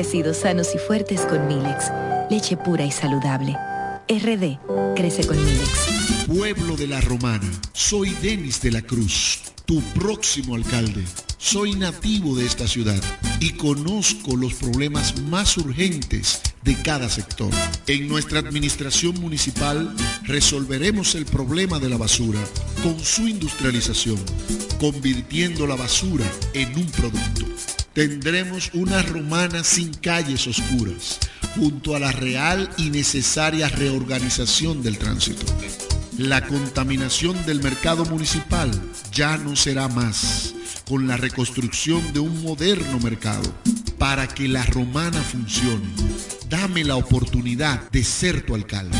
crecido sanos y fuertes con Milex, leche pura y saludable. RD crece con Milex. Pueblo de la Romana, soy Denis de la Cruz, tu próximo alcalde. Soy nativo de esta ciudad y conozco los problemas más urgentes de cada sector. En nuestra administración municipal resolveremos el problema de la basura con su industrialización, convirtiendo la basura en un producto. Tendremos una romana sin calles oscuras, junto a la real y necesaria reorganización del tránsito. La contaminación del mercado municipal ya no será más con la reconstrucción de un moderno mercado para que la romana funcione Dame la oportunidad de ser tu alcalde.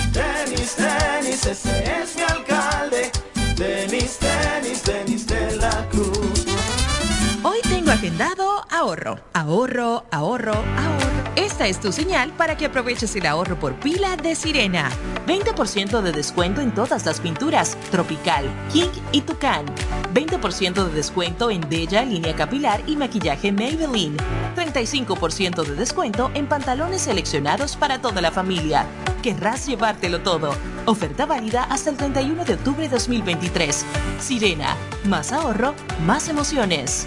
Ahorro, ahorro, ahorro, ahorro. Esta es tu señal para que aproveches el ahorro por pila de Sirena. 20% de descuento en todas las pinturas, Tropical, King y Tucán. 20% de descuento en Bella, línea capilar y maquillaje Maybelline. 35% de descuento en pantalones seleccionados para toda la familia. Querrás llevártelo todo. Oferta válida hasta el 31 de octubre de 2023. Sirena, más ahorro, más emociones.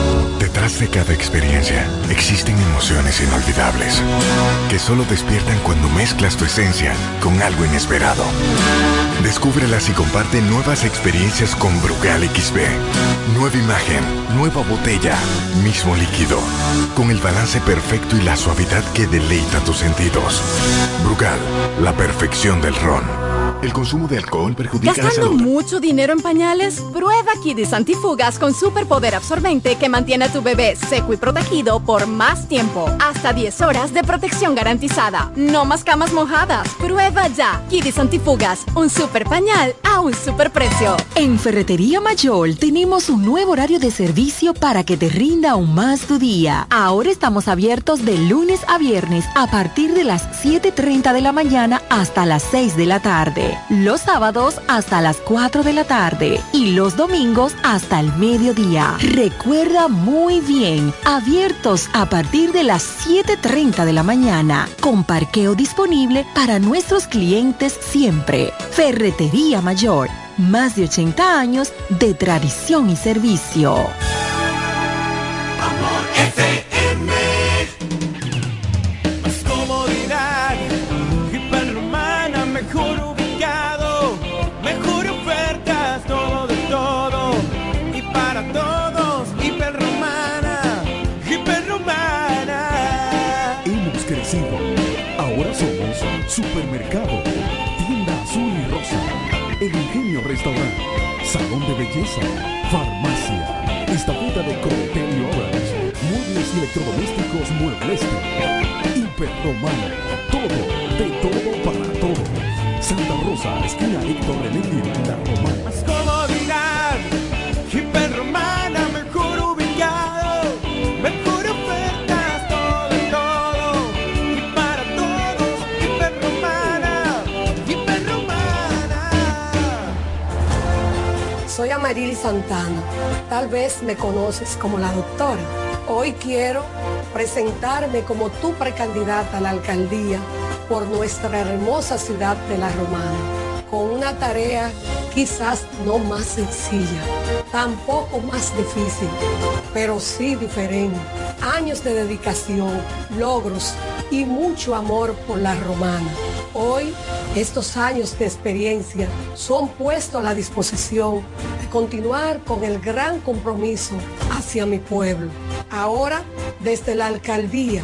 Detrás de cada experiencia existen emociones inolvidables que solo despiertan cuando mezclas tu esencia con algo inesperado. Descúbrelas y comparte nuevas experiencias con Brugal XB. Nueva imagen, nueva botella, mismo líquido, con el balance perfecto y la suavidad que deleita tus sentidos. Brugal, la perfección del ron. El consumo de alcohol perjudica la ¿Gastando salud. mucho dinero en pañales? Prueba Kidis Antifugas con superpoder absorbente que mantiene a tu bebé seco y protegido por más tiempo. Hasta 10 horas de protección garantizada. No más camas mojadas. Prueba ya. Kidis Antifugas, un super pañal a un super precio. En Ferretería Mayor tenemos un nuevo horario de servicio para que te rinda aún más tu día. Ahora estamos abiertos de lunes a viernes a partir de las 7.30 de la mañana hasta las 6 de la tarde. Los sábados hasta las 4 de la tarde y los domingos hasta el mediodía. Recuerda muy bien, abiertos a partir de las 7.30 de la mañana, con parqueo disponible para nuestros clientes siempre. Ferretería Mayor, más de 80 años de tradición y servicio. Supermercado, Tienda Azul y Rosa, El Ingenio Restaurante, Salón de Belleza, Farmacia, Estafeta de y Orange, Muebles Electrodomésticos Muebleste, Hiperromana, todo, de todo para todo. Santa Rosa, esquina Héctor René La Romana. Soy Amarili Santana. Tal vez me conoces como la doctora. Hoy quiero presentarme como tu precandidata a la alcaldía por nuestra hermosa ciudad de La Romana, con una tarea quizás no más sencilla, tampoco más difícil, pero sí diferente. Años de dedicación, logros y mucho amor por la romana. Hoy, estos años de experiencia son puestos a la disposición de continuar con el gran compromiso hacia mi pueblo. Ahora, desde la alcaldía,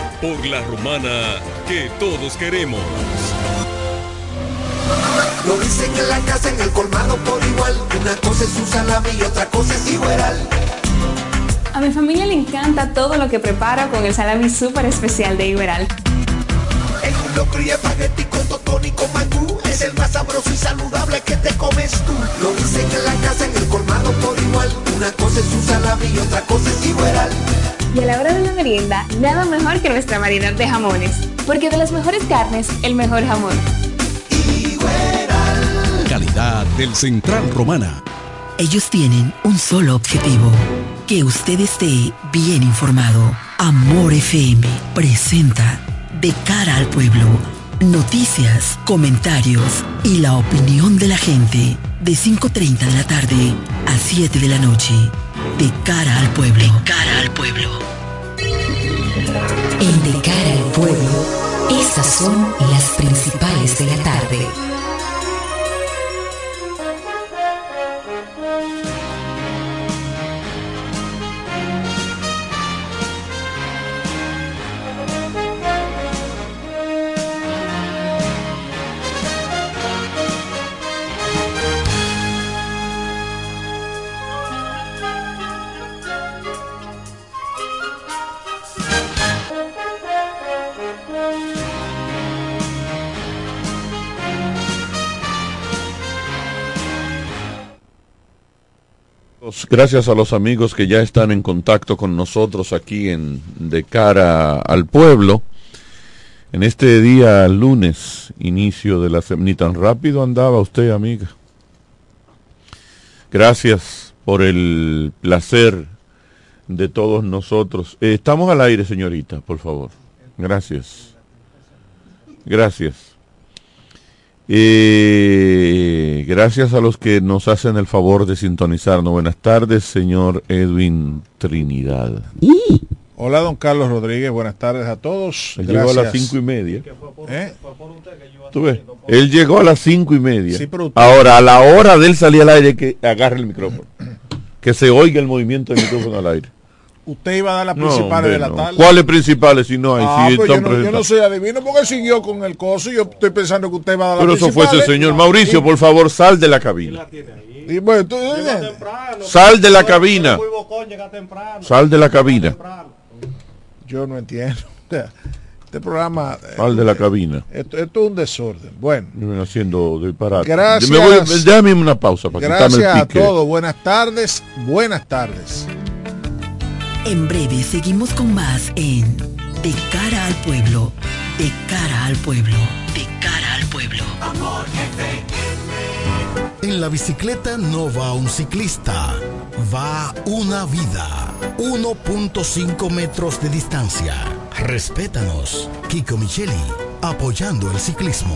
Por la romana que todos queremos. Lo dicen en la casa, en el colmado por igual. Una cosa es su salami y otra cosa es igual. A mi familia le encanta todo lo que preparo con el salami súper especial de Iberal. En un locro y espagueti con totón y con mangú Es el más sabroso y saludable que te comes tú Lo dicen en la casa, en el colmado por igual Una cosa es su salami y otra cosa es Iberal. Y a la hora de la merienda, nada mejor que nuestra variedad de jamones. Porque de las mejores carnes, el mejor jamón. Calidad del Central Romana. Ellos tienen un solo objetivo, que usted esté bien informado. Amor FM presenta De cara al pueblo, noticias, comentarios y la opinión de la gente de 5.30 de la tarde a 7 de la noche. De cara al pueblo. De cara al pueblo. En De cara al pueblo, estas son las principales de la tarde. Gracias a los amigos que ya están en contacto con nosotros aquí en De cara al pueblo. En este día lunes, inicio de la semana. Tan rápido andaba usted, amiga. Gracias por el placer de todos nosotros. Eh, estamos al aire, señorita, por favor. Gracias. Gracias. Eh, gracias a los que nos hacen el favor de sintonizarnos. Buenas tardes, señor Edwin Trinidad. Hola, don Carlos Rodríguez. Buenas tardes a todos. Él llegó a las cinco y media. ¿Tú ves? Él llegó a las cinco y media. Ahora, a la hora de él salir al aire, que agarre el micrófono. que se oiga el movimiento del micrófono al aire. Usted iba a dar las principales de la tarde. ¿Cuáles principales si no hay? Ah, si pues están yo, no, yo no presentados? soy adivino porque siguió con el coso y yo estoy pensando que usted iba a dar las Pero eso fue ese principales. señor. Mauricio, por favor, sal de la cabina. Y bueno, tú- Sal de la cabina. Sal de la cabina. Yo no entiendo. Este programa. eh, Sal de la cabina. Esto, esto es un desorden. Bueno. Haciendo disparate. Gracias. Me voy, déjame una pausa para Gracias el a pique. todos. Buenas tardes. Buenas tardes. En breve seguimos con más en De cara al pueblo. De cara al pueblo. De cara al pueblo. En la bicicleta no va un ciclista, va una vida. 1.5 metros de distancia. Respétanos. Kiko Micheli, apoyando el ciclismo.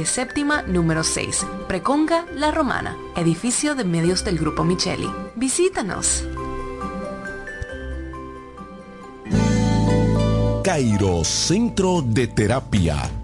séptima número 6, Preconga La Romana, edificio de medios del Grupo Micheli. Visítanos. Cairo Centro de Terapia.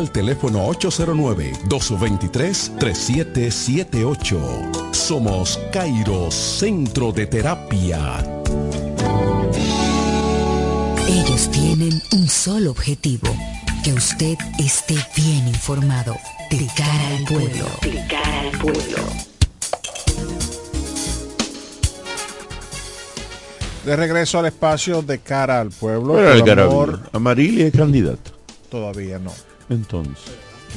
al teléfono 809-223-3778. Somos Cairo Centro de Terapia. Ellos tienen un solo objetivo, que usted esté bien informado. De cara al pueblo. De cara al pueblo. De regreso al espacio de cara al pueblo. Pero el por amor-. Amarilia es candidata. Todavía no. Entonces.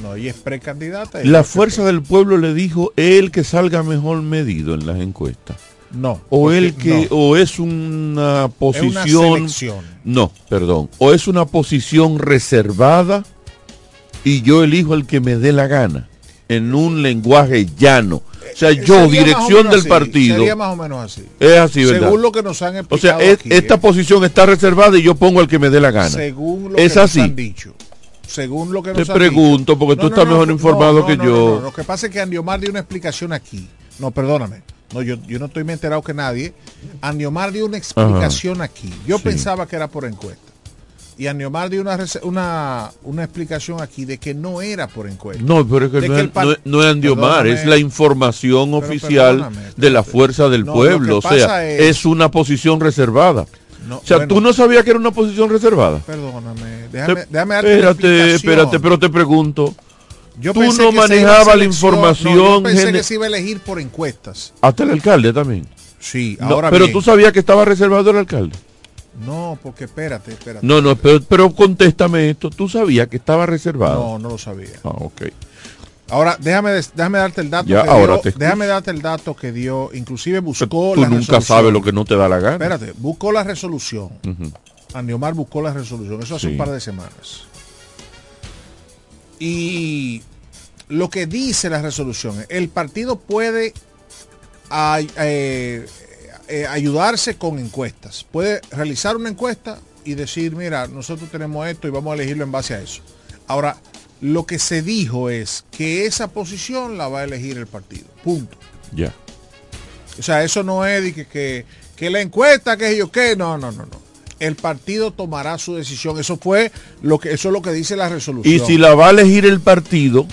No, ella es precandidata. y La yo- fuerza del pueblo le dijo el que salga mejor medido en las encuestas. No. O el que, no. o es una posición. selección. No, perdón. O es una posición reservada y yo elijo el que me dé la gana. En un lenguaje llano. O sea, yo, Eh, Sería más o dirección del así, partido. Sería más o menos así. Es así, ¿verdad? Según lo que nos han O explicado sea, es- aquí, esta ¿eh? posición está reservada y yo pongo al que me dé la gana. Según lo es que así. nos han dicho. Según lo que Te nos han pregunto, dicho. porque tú estás mejor informado que yo. Lo que pasa es que Andiomar dio una explicación aquí. No, perdóname. No, yo, yo no estoy más enterado que nadie. Andiomar dio una explicación aquí. Yo Sí. pensaba que era por encuesta. Y Andiomar dio una, una, una explicación aquí de que no era por encuesta. No, pero es que, no, que es, el par- no es- no es Andiomar, es la información oficial de la fuerza del No, pueblo. lo O sea, es- una posición reservada. No, o sea, bueno. tú no sabías que era una posición reservada. Perdóname. Déjame, Te- déjame darte espérate, espérate, pero te pregunto. Yo tú pensé no manejabas la información. no, yo pensé que se iba a elegir por encuestas. Hasta el alcalde también. Sí, No, ahora pero bien. tú sabías que estaba reservado el alcalde. No, porque espérate, espérate. No, no, pero, pero contéstame esto. ¿Tú sabías que estaba reservado? No, no lo sabía. Ah, ok. Ahora, déjame, déjame darte el dato Ya, que ahora dio, te déjame darte el dato que dio, inclusive buscó Tú la nunca sabes lo que no te da la gana. Espérate, buscó la resolución. Ujú. Andiomar buscó la resolución, eso hace Sí. un par de semanas. Y lo que dice la resolución, es, el partido puede eh, eh, ayudarse con encuestas. Puede realizar una encuesta y decir, mira, nosotros tenemos esto y vamos a elegirlo en base a eso. Ahora, lo que se dijo es que esa posición la va a elegir el partido. Punto. Ya. O sea, eso no es de que, que, que la encuesta, que yo qué, no, no, no, no. El partido tomará su decisión. Eso fue lo que, eso es lo que dice la resolución. Y si la va a elegir el partido,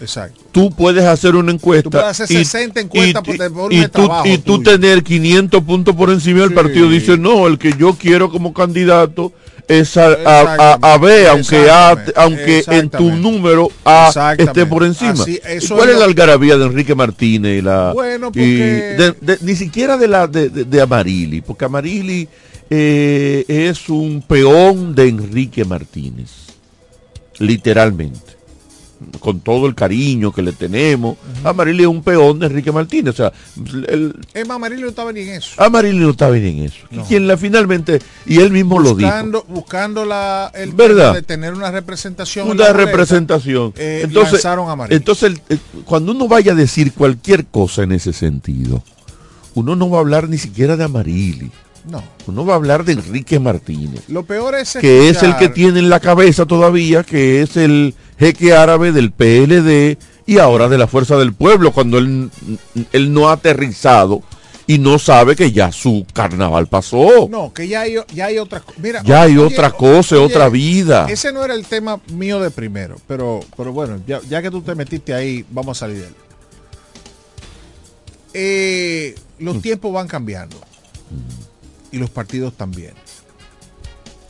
Exacto. Tú puedes hacer una encuesta. Tú puedes hacer 60 encuestas por- por y tú, y tú tener 500 puntos por encima del Sí. partido. Dice, no, el que yo quiero como candidato es a, a- a- B, aunque, A, aunque en tu número A esté por encima. Así- ¿Y eso ¿Cuál es la algarabía de Enrique Martínez? Y la, Bueno, y porque- de- de- ni siquiera de la de, de- de Amarili, porque Amarili eh, es un peón de Enrique Martínez, literalmente con todo el cariño que le tenemos, Amarili es un peón de Enrique Martínez. O sea, el, Es más, Amarillo no estaba ni en eso. Amarili no está bien en eso. No. Quien la finalmente, y él mismo lo dijo. buscando, la, el ¿Verdad? de tener una representación. en Una boleta, representación. eh, entonces, lanzaron a Amarillo. entonces el- el- cuando uno vaya a decir cualquier cosa en ese sentido, uno no va a hablar ni siquiera de Amarili. No. Uno va a hablar de Enrique Martínez. Lo peor es que es el que tiene en la cabeza todavía, que es el jeque árabe del PLD y ahora de la Fuerza del Pueblo, cuando él, él no ha aterrizado y no sabe que ya su carnaval pasó. No, que ya hay, ya hay otras cosas. Ya hay oye, otra cosa, oye, otra vida. Ese no era el tema mío de primero, pero, pero bueno, ya, ya que tú te metiste ahí, vamos a salir de él. Eh, los tiempos van cambiando y los partidos también.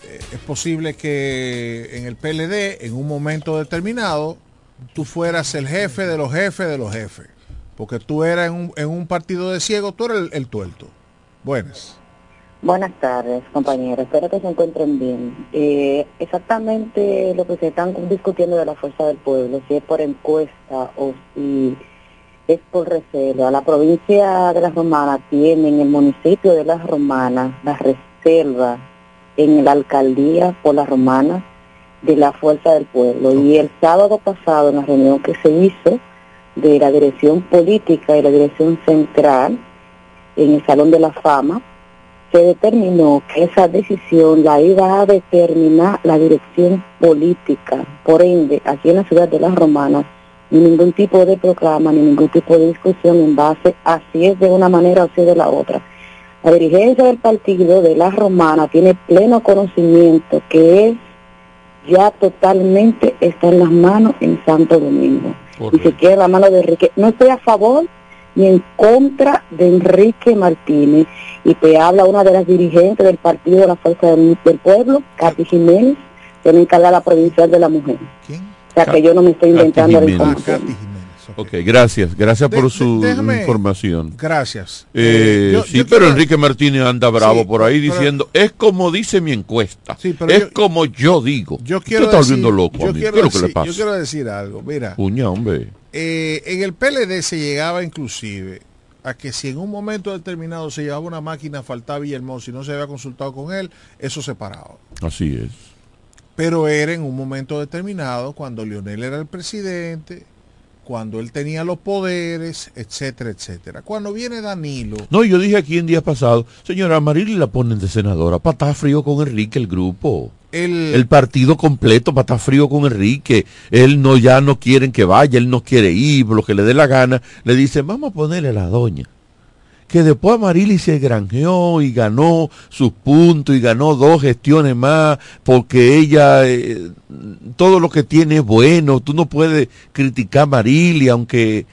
Eh, es posible que en el PLD, en un momento determinado, tú fueras el jefe de los jefes de los jefes. Porque tú eras en un, en un partido de ciego, tú eres el, el tuerto. Buenas. Buenas tardes, compañeros. Espero que se encuentren bien. Eh, exactamente lo que se están discutiendo de la fuerza del pueblo, si es por encuesta o si es por reserva. La provincia de Las Romanas tiene en el municipio de Las Romanas la reserva en la alcaldía por Las Romanas de la fuerza del pueblo. Y el sábado pasado, en la reunión que se hizo de la dirección política y la dirección central en el Salón de la Fama, se determinó que esa decisión la iba a determinar la dirección política. Por ende, aquí en la ciudad de Las Romanas, ni ningún tipo de proclama, ni ningún tipo de discusión en base a si es de una manera o si es de la otra. La dirigencia del partido de Las Romanas tiene pleno conocimiento que es ya totalmente está en las manos en Santo Domingo. Y se quiere la mano de Enrique. No estoy a favor ni en contra de Enrique Martínez. Y te habla una de las dirigentes del Partido de la Fuerza del, del Pueblo, Katy Jiménez, que me encarga la provincial de la mujer. O sea que yo no me estoy inventando la. Ok, gracias, gracias por su déjame- información. Gracias. Eh, Eh, yo- sí, yo pero quiero- Enrique Martínez anda bravo Sí, por ahí pero- diciendo, es como dice mi encuesta, pero es yo- como yo digo. Yo Usted quiero está decir, volviendo loco, yo quiero ¿Qué es lo que decir- le pasa? Yo quiero decir algo. Mira, Puña, hombre. eh, en el PLD se llegaba inclusive a que si en un momento determinado se llevaba una máquina, faltaba Villahermosa y no se había consultado con él, eso se paraba. Así es. Pero era en un momento determinado, cuando Lionel era el presidente, cuando él tenía los poderes, etcétera, etcétera. Cuando viene Danilo, No, yo dije aquí en días pasados, señora Marily la ponen de senadora, estar frío con Enrique el grupo. el, El partido completo estar frío con Enrique. Él no, ya no quieren que vaya, él no quiere ir, lo que le dé la gana. Le dicen, vamos a ponerle a la doña. Que después Marily se granjeó y ganó sus puntos y ganó dos gestiones más porque ella, eh, todo lo que tiene es bueno. Tú no puedes criticar a Marily, aunque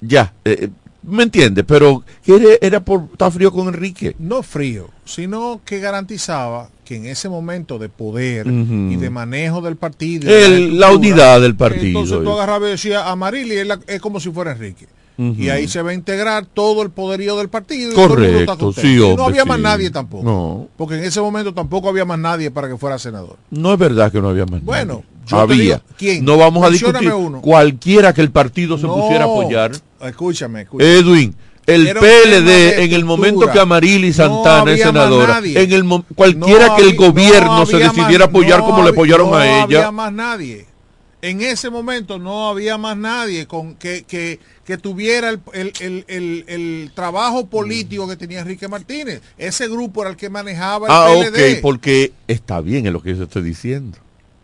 ya, eh, ¿me entiendes? Pero era, era por estar frío con Enrique. no frío, sino que garantizaba que en ese momento de poder y de manejo del partido, la unidad del partido. Entonces tú agarrabas y decías a Marili es, la- es como si fuera Enrique. Y ahí se va a integrar todo el poderío del partido. Correcto, sí, Y no había más nadie tampoco. No. Porque en ese momento tampoco había más nadie para que fuera senador. No es verdad que no había más. Bueno, nadie. te había. digo, ¿quién? No vamos a discutir. uno. Cualquiera que el partido se No, pusiera a apoyar. Escúchame, escúchame. Edwin, el Era PLD de en el momento que Amarili No Santana es había más senadora, en el cualquiera No que el había- gobierno no se decidiera más- apoyar no como le apoyaron no a ella. había más nadie. En ese momento no había más nadie con que, que, que tuviera el, el, el, el- trabajo político que tenía Enrique Martínez. Ese grupo era el que manejaba el Ah, PLD. ok, porque está bien en lo que yo estoy diciendo.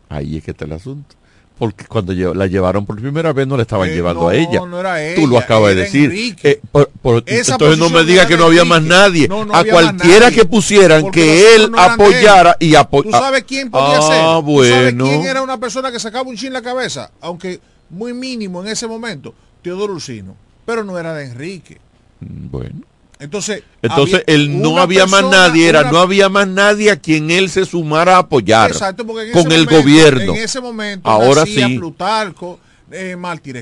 Ahí es que está el asunto. Porque cuando la llevaron por primera vez no la estaban Eh, llevando no, a ella. no era Tú lo ella, acabas de decir. Eh, por- por- Esa entonces no me posición diga era que no había más nadie. No, a cualquiera nadie. que pusieran que él apoyara él. y apoyara. ¿Tú sabes quién podía ah, ser? ¿Tú sabes bueno. quién era una persona que sacaba un chin la cabeza? Aunque muy mínimo en ese momento, Teodoro Ursino. Pero no era de Enrique. Bueno. Entonces, Entonces había él no había más persona, nadie, era una- no había más nadie a quien él se sumara a apoyar Exacto, porque en con ese el momento- gobierno. En ese momento Ahora sí. Plutarco, eh,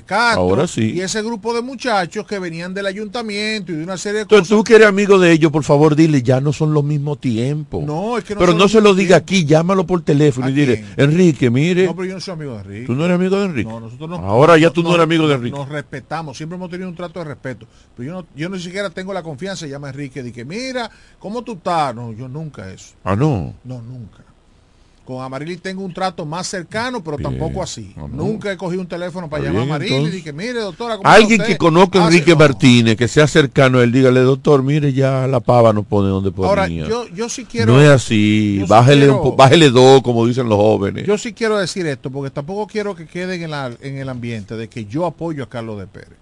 Castro, Ahora sí. y ese grupo de muchachos que venían del ayuntamiento y de una serie de Entonces cosas. tú que eres amigo de ellos, por favor, dile, ya no son los mismos tiempos. No, es que no Pero no se lo diga aquí, llámalo por teléfono y dile, Enrique, mire. No, pero yo no soy amigo de Enrique. ¿Tú no eres amigo de Enrique? No, nosotros no. Ahora ya tú no, eres amigo de Enrique. Nos respetamos, siempre hemos tenido un trato de respeto. Pero yo no, yo ni siquiera tengo la confianza, llama Enrique, de que mira, ¿cómo tú estás? No, yo nunca eso. Ah, no. No, nunca. Con Amarili tengo un trato más cercano, pero tampoco así. Ah, Nunca he cogido un teléfono para llamar a Amarili y dije, mire, doctora, ¿cómo Alguien que conozca a Ah, Enrique sí, no. Martínez, que sea cercano a él, dígale, doctor, mire, ya la pava no pone donde ponía. Ahora, yo, yo sí quiero... no es así, sí bájele, un quiero- bájele dos, como dicen los jóvenes. Yo sí quiero decir esto, porque tampoco quiero que queden en, la- en el ambiente de que yo apoyo a Carlos de Pérez.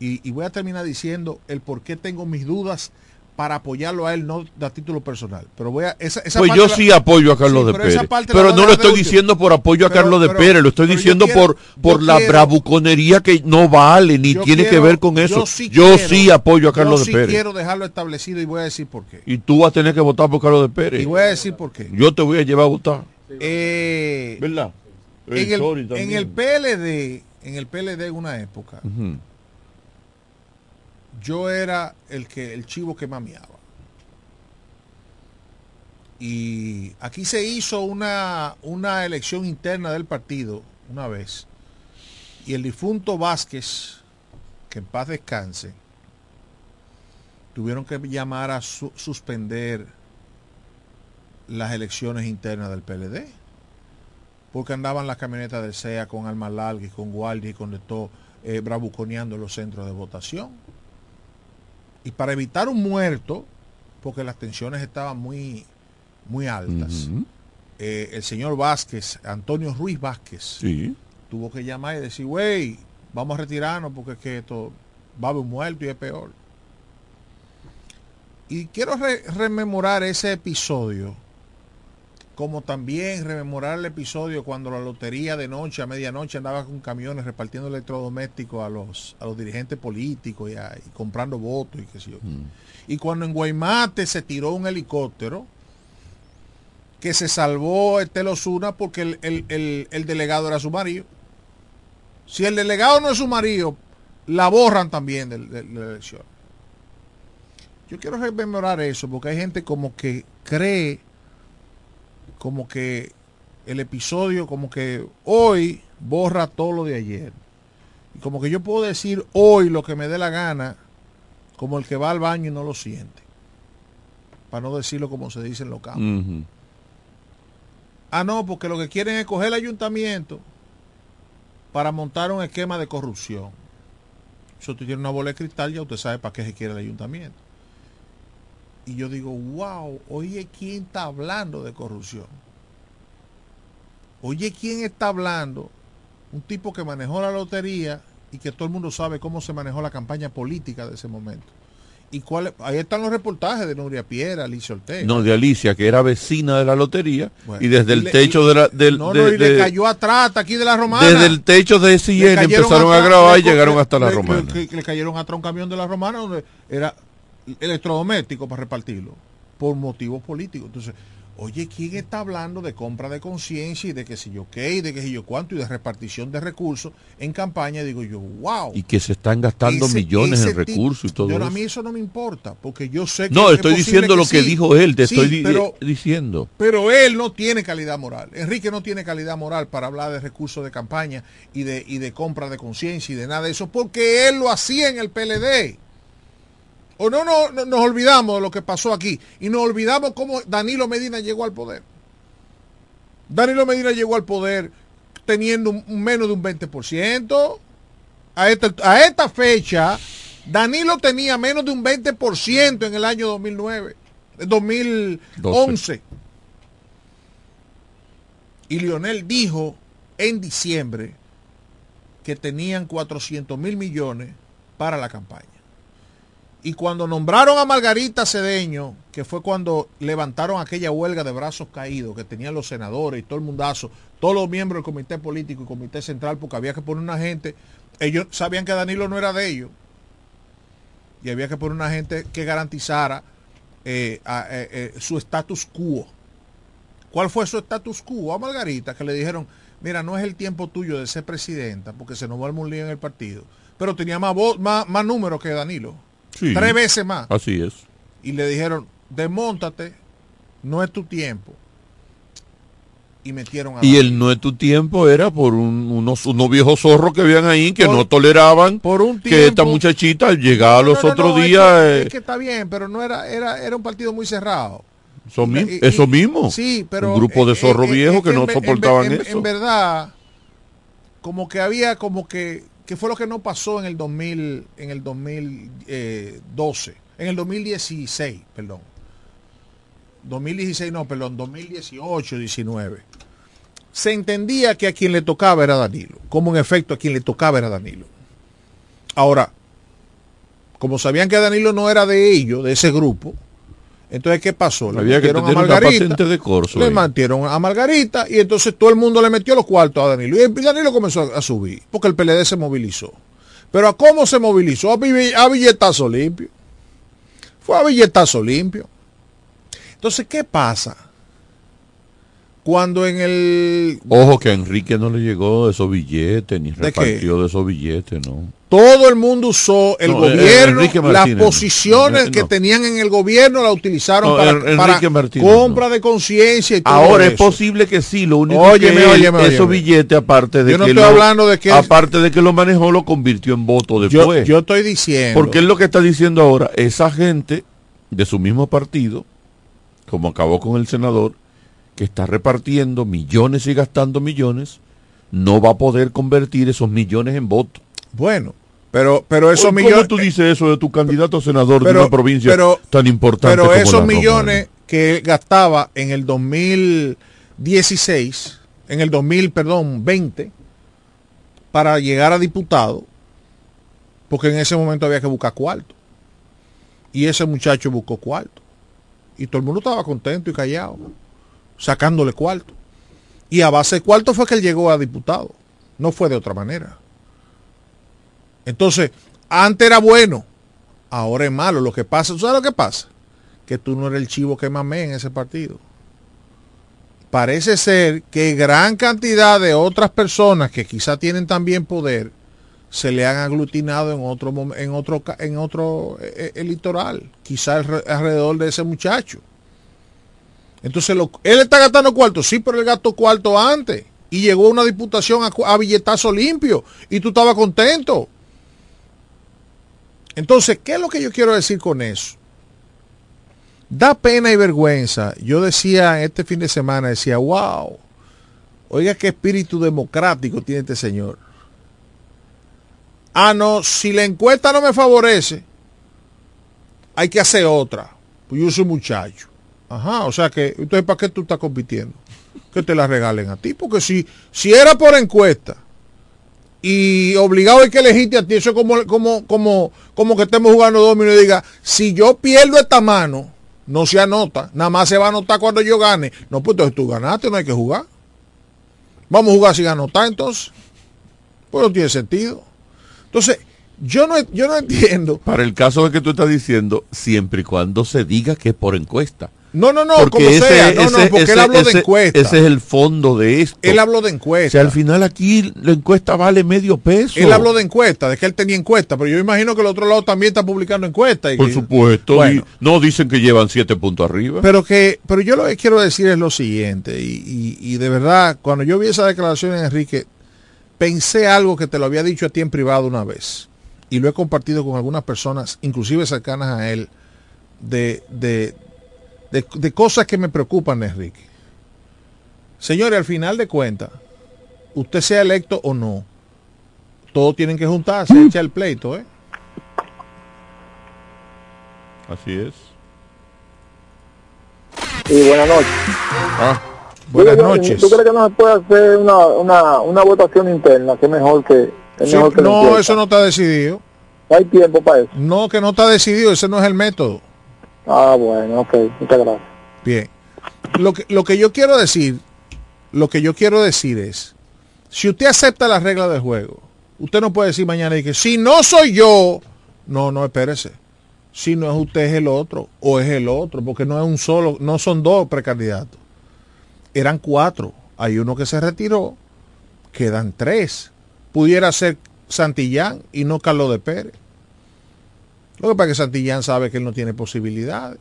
Y, y voy a terminar diciendo el por qué tengo mis dudas para apoyarlo a él, no a título personal. Pero voy a... Esa, esa pues parte yo la- sí apoyo a Carlos Sí, de pero Pérez. Pero no lo estoy último. diciendo por apoyo a Pero- Carlos de pero- Pérez, lo estoy diciendo quiero- por, por la quiero- bravuconería que no vale ni tiene que ver con eso. Yo sí, quiero- apoyo a Carlos yo de sí Pérez. quiero dejarlo establecido y voy a decir por qué. Y tú vas a tener que votar por Carlos de Pérez. Y voy a decir por qué. Yo te voy a llevar a votar. Eh, ¿Verdad? en, el, en el PLD, en el PLD en una época. Yo era el que el chivo que mameaba. Y aquí se hizo una, una elección interna del partido una vez. Y el difunto Vázquez, que en paz descanse, tuvieron que llamar a su- suspender las elecciones internas del PLD. Porque andaban las camionetas del CEA con armas largas y con guardia y con de todo, eh, bravuconeando los centros de votación. Y para evitar un muerto, porque las tensiones estaban muy, muy altas, eh, el señor Vázquez, Antonio Ruiz Vázquez, Sí. tuvo que llamar y decir, güey, vamos a retirarnos porque es que esto va a haber un muerto y es peor. Y quiero re- rememorar ese episodio, como también rememorar el episodio cuando la lotería de noche, a medianoche, andaba con camiones repartiendo electrodomésticos a los, a los dirigentes políticos y, a- y comprando votos y qué sé yo. Y cuando en Guaymate se tiró un helicóptero, que se salvó Estel Osuna porque el, el- el- el delegado era su marido. Si el delegado no es su marido, la borran también de, la elección. Yo quiero rememorar eso porque hay gente como que cree como que el episodio como que hoy borra todo lo de ayer. Y como que yo puedo decir hoy lo que me dé la gana como el que va al baño y no lo siente. Para no decirlo como se dice en los campos. Ah, no, porque lo que quieren es coger el ayuntamiento para montar un esquema de corrupción. Si usted tiene una bola de cristal, ya usted sabe para qué se quiere el ayuntamiento. Y yo digo, wow, oye, ¿quién está hablando de corrupción? Oye, ¿quién está hablando? Un tipo que manejó la lotería y que todo el mundo sabe cómo se manejó la campaña política de ese momento. Y cuál, ahí están los reportajes de Nuria Piera, Alicia Ortega. No, de Alicia, que era vecina de la lotería, Bueno, y desde y el le- techo y- de la, del, no, de- no, y le de- cayó atrás, hasta aquí de la romana. desde el techo de cayeron empezaron a grabar y llegaron le- hasta la le- romana. Le, le cayeron atrás un camión de la romana donde era electrodoméstico para repartirlo por motivos políticos. Entonces, oye, ¿quién está hablando de compra de conciencia y de que si yo qué y de que si yo cuánto y de repartición de recursos en campaña? Digo yo, wow. Y que se están gastando Ese- millones ese en recursos y todo yo, eso. A mí eso no me importa, porque yo sé que No, es estoy diciendo lo que sí. dijo él, te Sí, estoy pero, diciendo. pero él no tiene calidad moral. Enrique no tiene calidad moral para hablar de recursos de campaña y de, y de compra de conciencia y de nada de eso, porque él lo hacía en el PLD. O no, no, no- nos olvidamos de lo que pasó aquí y nos olvidamos cómo Danilo Medina llegó al poder. Danilo Medina llegó al poder teniendo menos de un 20%. A esta, a esta fecha, Danilo tenía menos de un 20% en el año 2009, eh, 2011. Y Lionel dijo en diciembre que tenían 400 mil millones para la campaña. Y cuando nombraron a Margarita Cedeño, que fue cuando levantaron aquella huelga de brazos caídos que tenían los senadores y todo el mundazo, todos los miembros del comité político y comité central, porque había que poner una gente, ellos sabían que Danilo no era de ellos, y había que poner una gente que garantizara eh, eh, eh, su status quo. ¿Cuál fue su status quo a Margarita? Que le dijeron, mira, no es el tiempo tuyo de ser presidenta, porque se nos va un lío en el partido. Pero tenía más, voz, más números que Danilo. Sí. Tres veces más. Así es. Y le dijeron, desmóntate, no es tu tiempo. Y metieron a Y el no es tu tiempo era por un- unos, unos viejos zorros que habían ahí que no toleraban que esta muchachita los No, no, otros no, días... eh, es que está bien, pero no era, era, era un partido muy cerrado. eso, y- eso mismo. Sí, pero Un grupo de eh, zorros eh, viejos es que no en en soportaban en- eso. En verdad, como que había como que que fue lo que no pasó en el 2000 en el 2012, en el 2016, perdón. 2016 no, perdón, 2018, 19. Se entendía que a quien le tocaba era Danilo, como en efecto a quien le tocaba era Danilo. Ahora, como sabían que Danilo no era de ellos, de ese grupo, entonces ¿qué pasó? Le Había que metieron tener una patente de corso le ahí. mantieron a Margarita y entonces todo el mundo le metió los cuartos a Danilo. Y Danilo comenzó a, a subir, porque el PLD se movilizó. Pero ¿a cómo se movilizó? A, bill- a billetazo limpio. Fue a billetazo limpio. Entonces, ¿qué pasa? Cuando en el Ojo que a Enrique no le llegó de esos billetes, ni repartió de esos billetes, ¿no? Todo el mundo usó el No, eh, gobierno, Enrique las no. posiciones Eh, que tenían en el gobierno la utilizaron No, para, para Martínez, compra de conciencia Ahora es eso. posible que sí, lo único Óyeme, que óyeme, esos billetes aparte de Yo que estoy lo, hablando de que él- aparte de que lo manejó lo convirtió en voto Yo, después. yo estoy diciendo. Porque es lo que está diciendo ahora, esa gente de su mismo partido, como acabó con el senador, que está repartiendo millones y gastando millones, no va a poder convertir esos millones en votos. Bueno, pero pero esos ¿Cómo millones tú dices eso de tu candidato a senador de una provincia pero- tan importante pero como esos millones que gastaba en el 2016, en el 2000, perdón, 20 para llegar a diputado, porque en ese momento había que buscar cuarto. Y ese muchacho buscó cuarto. Y todo el mundo estaba contento y callado, sacándole cuarto. Y a base de cuarto fue que él llegó a diputado. No fue de otra manera. Entonces, antes era bueno, ahora es malo. Lo que pasa, ¿tú sabes lo que pasa? Que tú no eres el chivo que mamé en ese partido. Parece ser que gran cantidad de otras personas que quizá tienen también poder se le han aglutinado en otro en otro en otro eh, eh, litoral, quizá alre- alrededor de ese muchacho. Entonces él está gastando cuarto, sí, pero él gastó cuarto antes y llegó a una diputación a, a billetazo limpio y tú estabas contento. Entonces, ¿qué es lo que yo quiero decir con eso? Da pena y vergüenza. Yo decía este fin de semana, decía, wow, oiga qué espíritu democrático tiene este señor. Ah, no, si la encuesta no me favorece, hay que hacer otra. Pues yo soy muchacho. Ajá, o sea que, entonces, ¿para qué tú estás compitiendo? Que te la regalen a ti. Porque si, si era por encuesta y obligado hay que elegirte a ti, eso es como, como, como, como que estemos jugando domino y diga, si yo pierdo esta mano, no se anota, nada más se va a anotar cuando yo gane. No, pues entonces tú ganaste, no hay que jugar. Vamos a jugar sin anotar entonces. Pues no tiene sentido. Entonces, yo no, yo no entiendo. Para el caso de que tú estás diciendo, siempre y cuando se diga que es por encuesta. No, no, no, como sea. No, no, porque él habló de encuesta. Ese es el fondo de esto. Él habló de O encuesta. sea, al final aquí la encuesta vale medio peso. Él habló de encuesta, de que él tenía encuesta, pero yo imagino que el otro lado también está publicando encuestas. y Por supuesto. Bueno. y no dicen que llevan siete puntos arriba. Pero que, pero yo lo que quiero decir es lo siguiente, y, y- y de verdad, cuando yo vi esa declaración en Enrique, pensé algo que te lo había dicho a ti en privado una vez, y lo he compartido con algunas personas, inclusive cercanas a él, de, de, de, de cosas que me preocupan, Enrique. Señores, al final de cuentas, usted sea electo o no, todos tienen que juntarse, echar el pleito, ¿eh? Así es. Sí, buenas noches. Ah, Buenas Digo noches. ¿Tú crees que no se puede hacer una, una, una votación interna que mejor que... es Sí, mejor que no, eso no está decidido. No hay tiempo para eso. No, que no está decidido, ese no es el método. Ah, bueno, ok, muchas gracias. Bien. Lo que, lo que yo quiero decir, lo que yo quiero decir es, si usted acepta las reglas del juego, usted no puede decir mañana y que si no soy yo, no, no, espérese. Si no es usted es el otro o es el otro, porque no es un solo, no son dos precandidatos. Eran cuatro. Hay uno que se retiró, quedan tres. Pudiera ser Santillán y no Carlos de Pérez. Lo que pasa es que Santillán sabe que él no tiene posibilidades.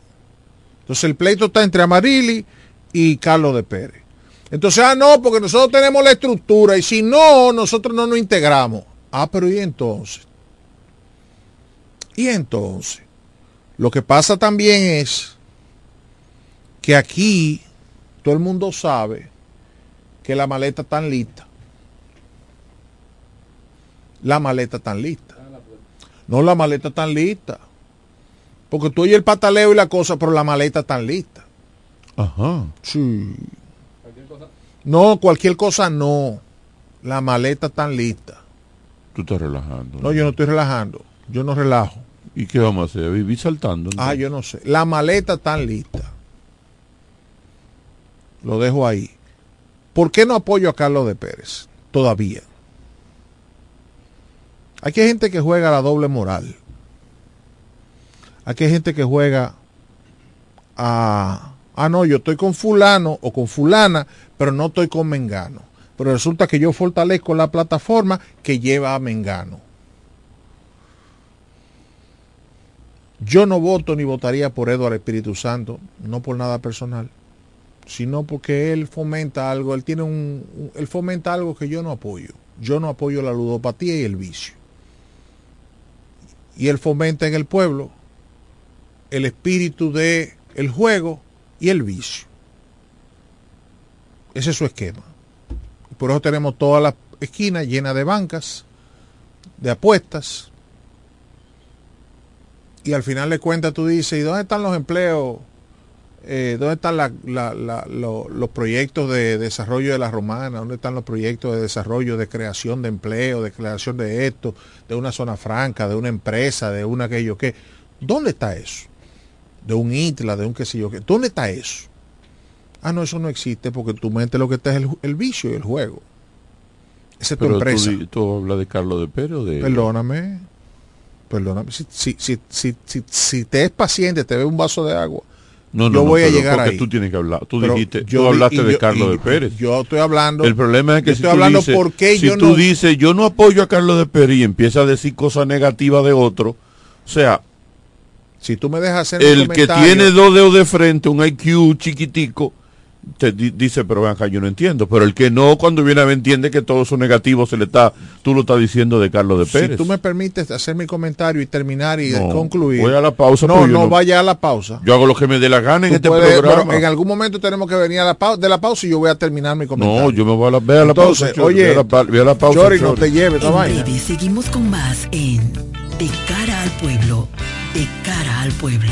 Entonces el pleito está entre Amarili y Carlos de Pérez. Entonces, ah, no, porque nosotros tenemos la estructura y si no, nosotros no nos integramos. Ah, pero ¿y entonces? Y entonces, lo que pasa también es que aquí todo el mundo sabe que la maleta está lista. La maleta está lista. No, la maleta está lista. Porque tú oyes el pataleo y la cosa, pero la maleta está lista. Ajá. Sí. No, cualquier cosa no. La maleta está lista. Tú estás relajando. No, yo no estoy relajando. Yo no relajo. ¿Y qué vamos a hacer? ¿Vivir saltando? Ah, yo no sé. La maleta está lista. Lo dejo ahí. ¿Por qué no apoyo a Carlos de Pérez? Todavía. Aquí hay gente que juega la doble moral. Aquí hay gente que juega a... Ah, no, yo estoy con fulano o con fulana, pero no estoy con Mengano. Pero resulta que yo fortalezco la plataforma que lleva a Mengano. Yo no voto ni votaría por Eduardo Espíritu Santo, no por nada personal, sino porque él fomenta algo, él tiene un, él fomenta algo que yo no apoyo. Yo no apoyo la ludopatía y el vicio. Y él fomenta en el pueblo el espíritu de el juego y el vicio. Ese es su esquema. Por eso tenemos todas las esquinas llenas de bancas, de apuestas. Y al final de cuentas tú dices, ¿y dónde están los empleos? Eh, ¿Dónde están la- la- la- lo- los proyectos de desarrollo de la romana? ¿Dónde están los proyectos de desarrollo, de creación de empleo, de creación de esto, de una zona franca, de una empresa, de una aquello que? ¿Dónde está eso? De un ITLA, de un qué sé yo qué. ¿Dónde está eso? Ah, no, eso no existe porque tu mente lo que está es el, el vicio y el juego. Esa es tu Pero tú, empresa. tú hablas de Carlos de Pérez o de... Perdóname. Perdóname. Si, si, si, si, si, si te es paciente, te ve un vaso de agua. No, no, yo no, voy a llegar porque ahí. tú tienes que hablar. Tú Pero dijiste, yo tú hablaste de Carlos y de Pérez. Yo estoy hablando. El problema es que yo si estoy tú hablando dices, por qué si yo tú no. dices yo no apoyo a Carlos de Pérez y empiezas a decir cosas negativas de otro, o sea, si tú me dejas hacer el que tiene dos dedos de frente, un IQ chiquitico, te di- dice, pero acá, yo no entiendo. Pero el que no, cuando viene a ver, entiende que todo eso negativo se le está, tú lo estás diciendo de Carlos de Pérez. Si tú me permites hacer mi comentario y terminar y No, concluir. voy a la pausa, No, no, no- vaya a la pausa. Yo hago lo que me dé la gana en Tú este puedes- programa. pero en algún momento tenemos que venir a la pausa, de la pausa y yo voy a terminar mi comentario. No, yo me voy a la, ve a la Entonces, pausa. Chori, oye, ve a la, pa- ve a la pausa. Chori, no te lleves vaina. breve seguimos con más en De cara al pueblo, de cara al pueblo,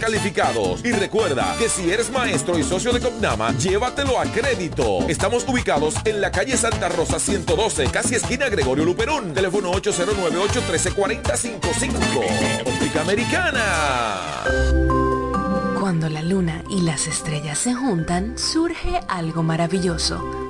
calificados. Y recuerda que si eres maestro y socio de Copnama, llévatelo a crédito. Estamos ubicados en la calle Santa Rosa 112, casi esquina Gregorio Luperón. Teléfono 809-813-4055. Óptica Americana. Cuando la luna y las estrellas se juntan, surge algo maravilloso.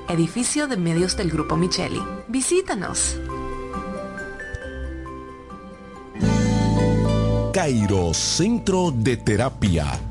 edificio de medios del Grupo Micheli. Visítanos. Cairo Centro de Terapia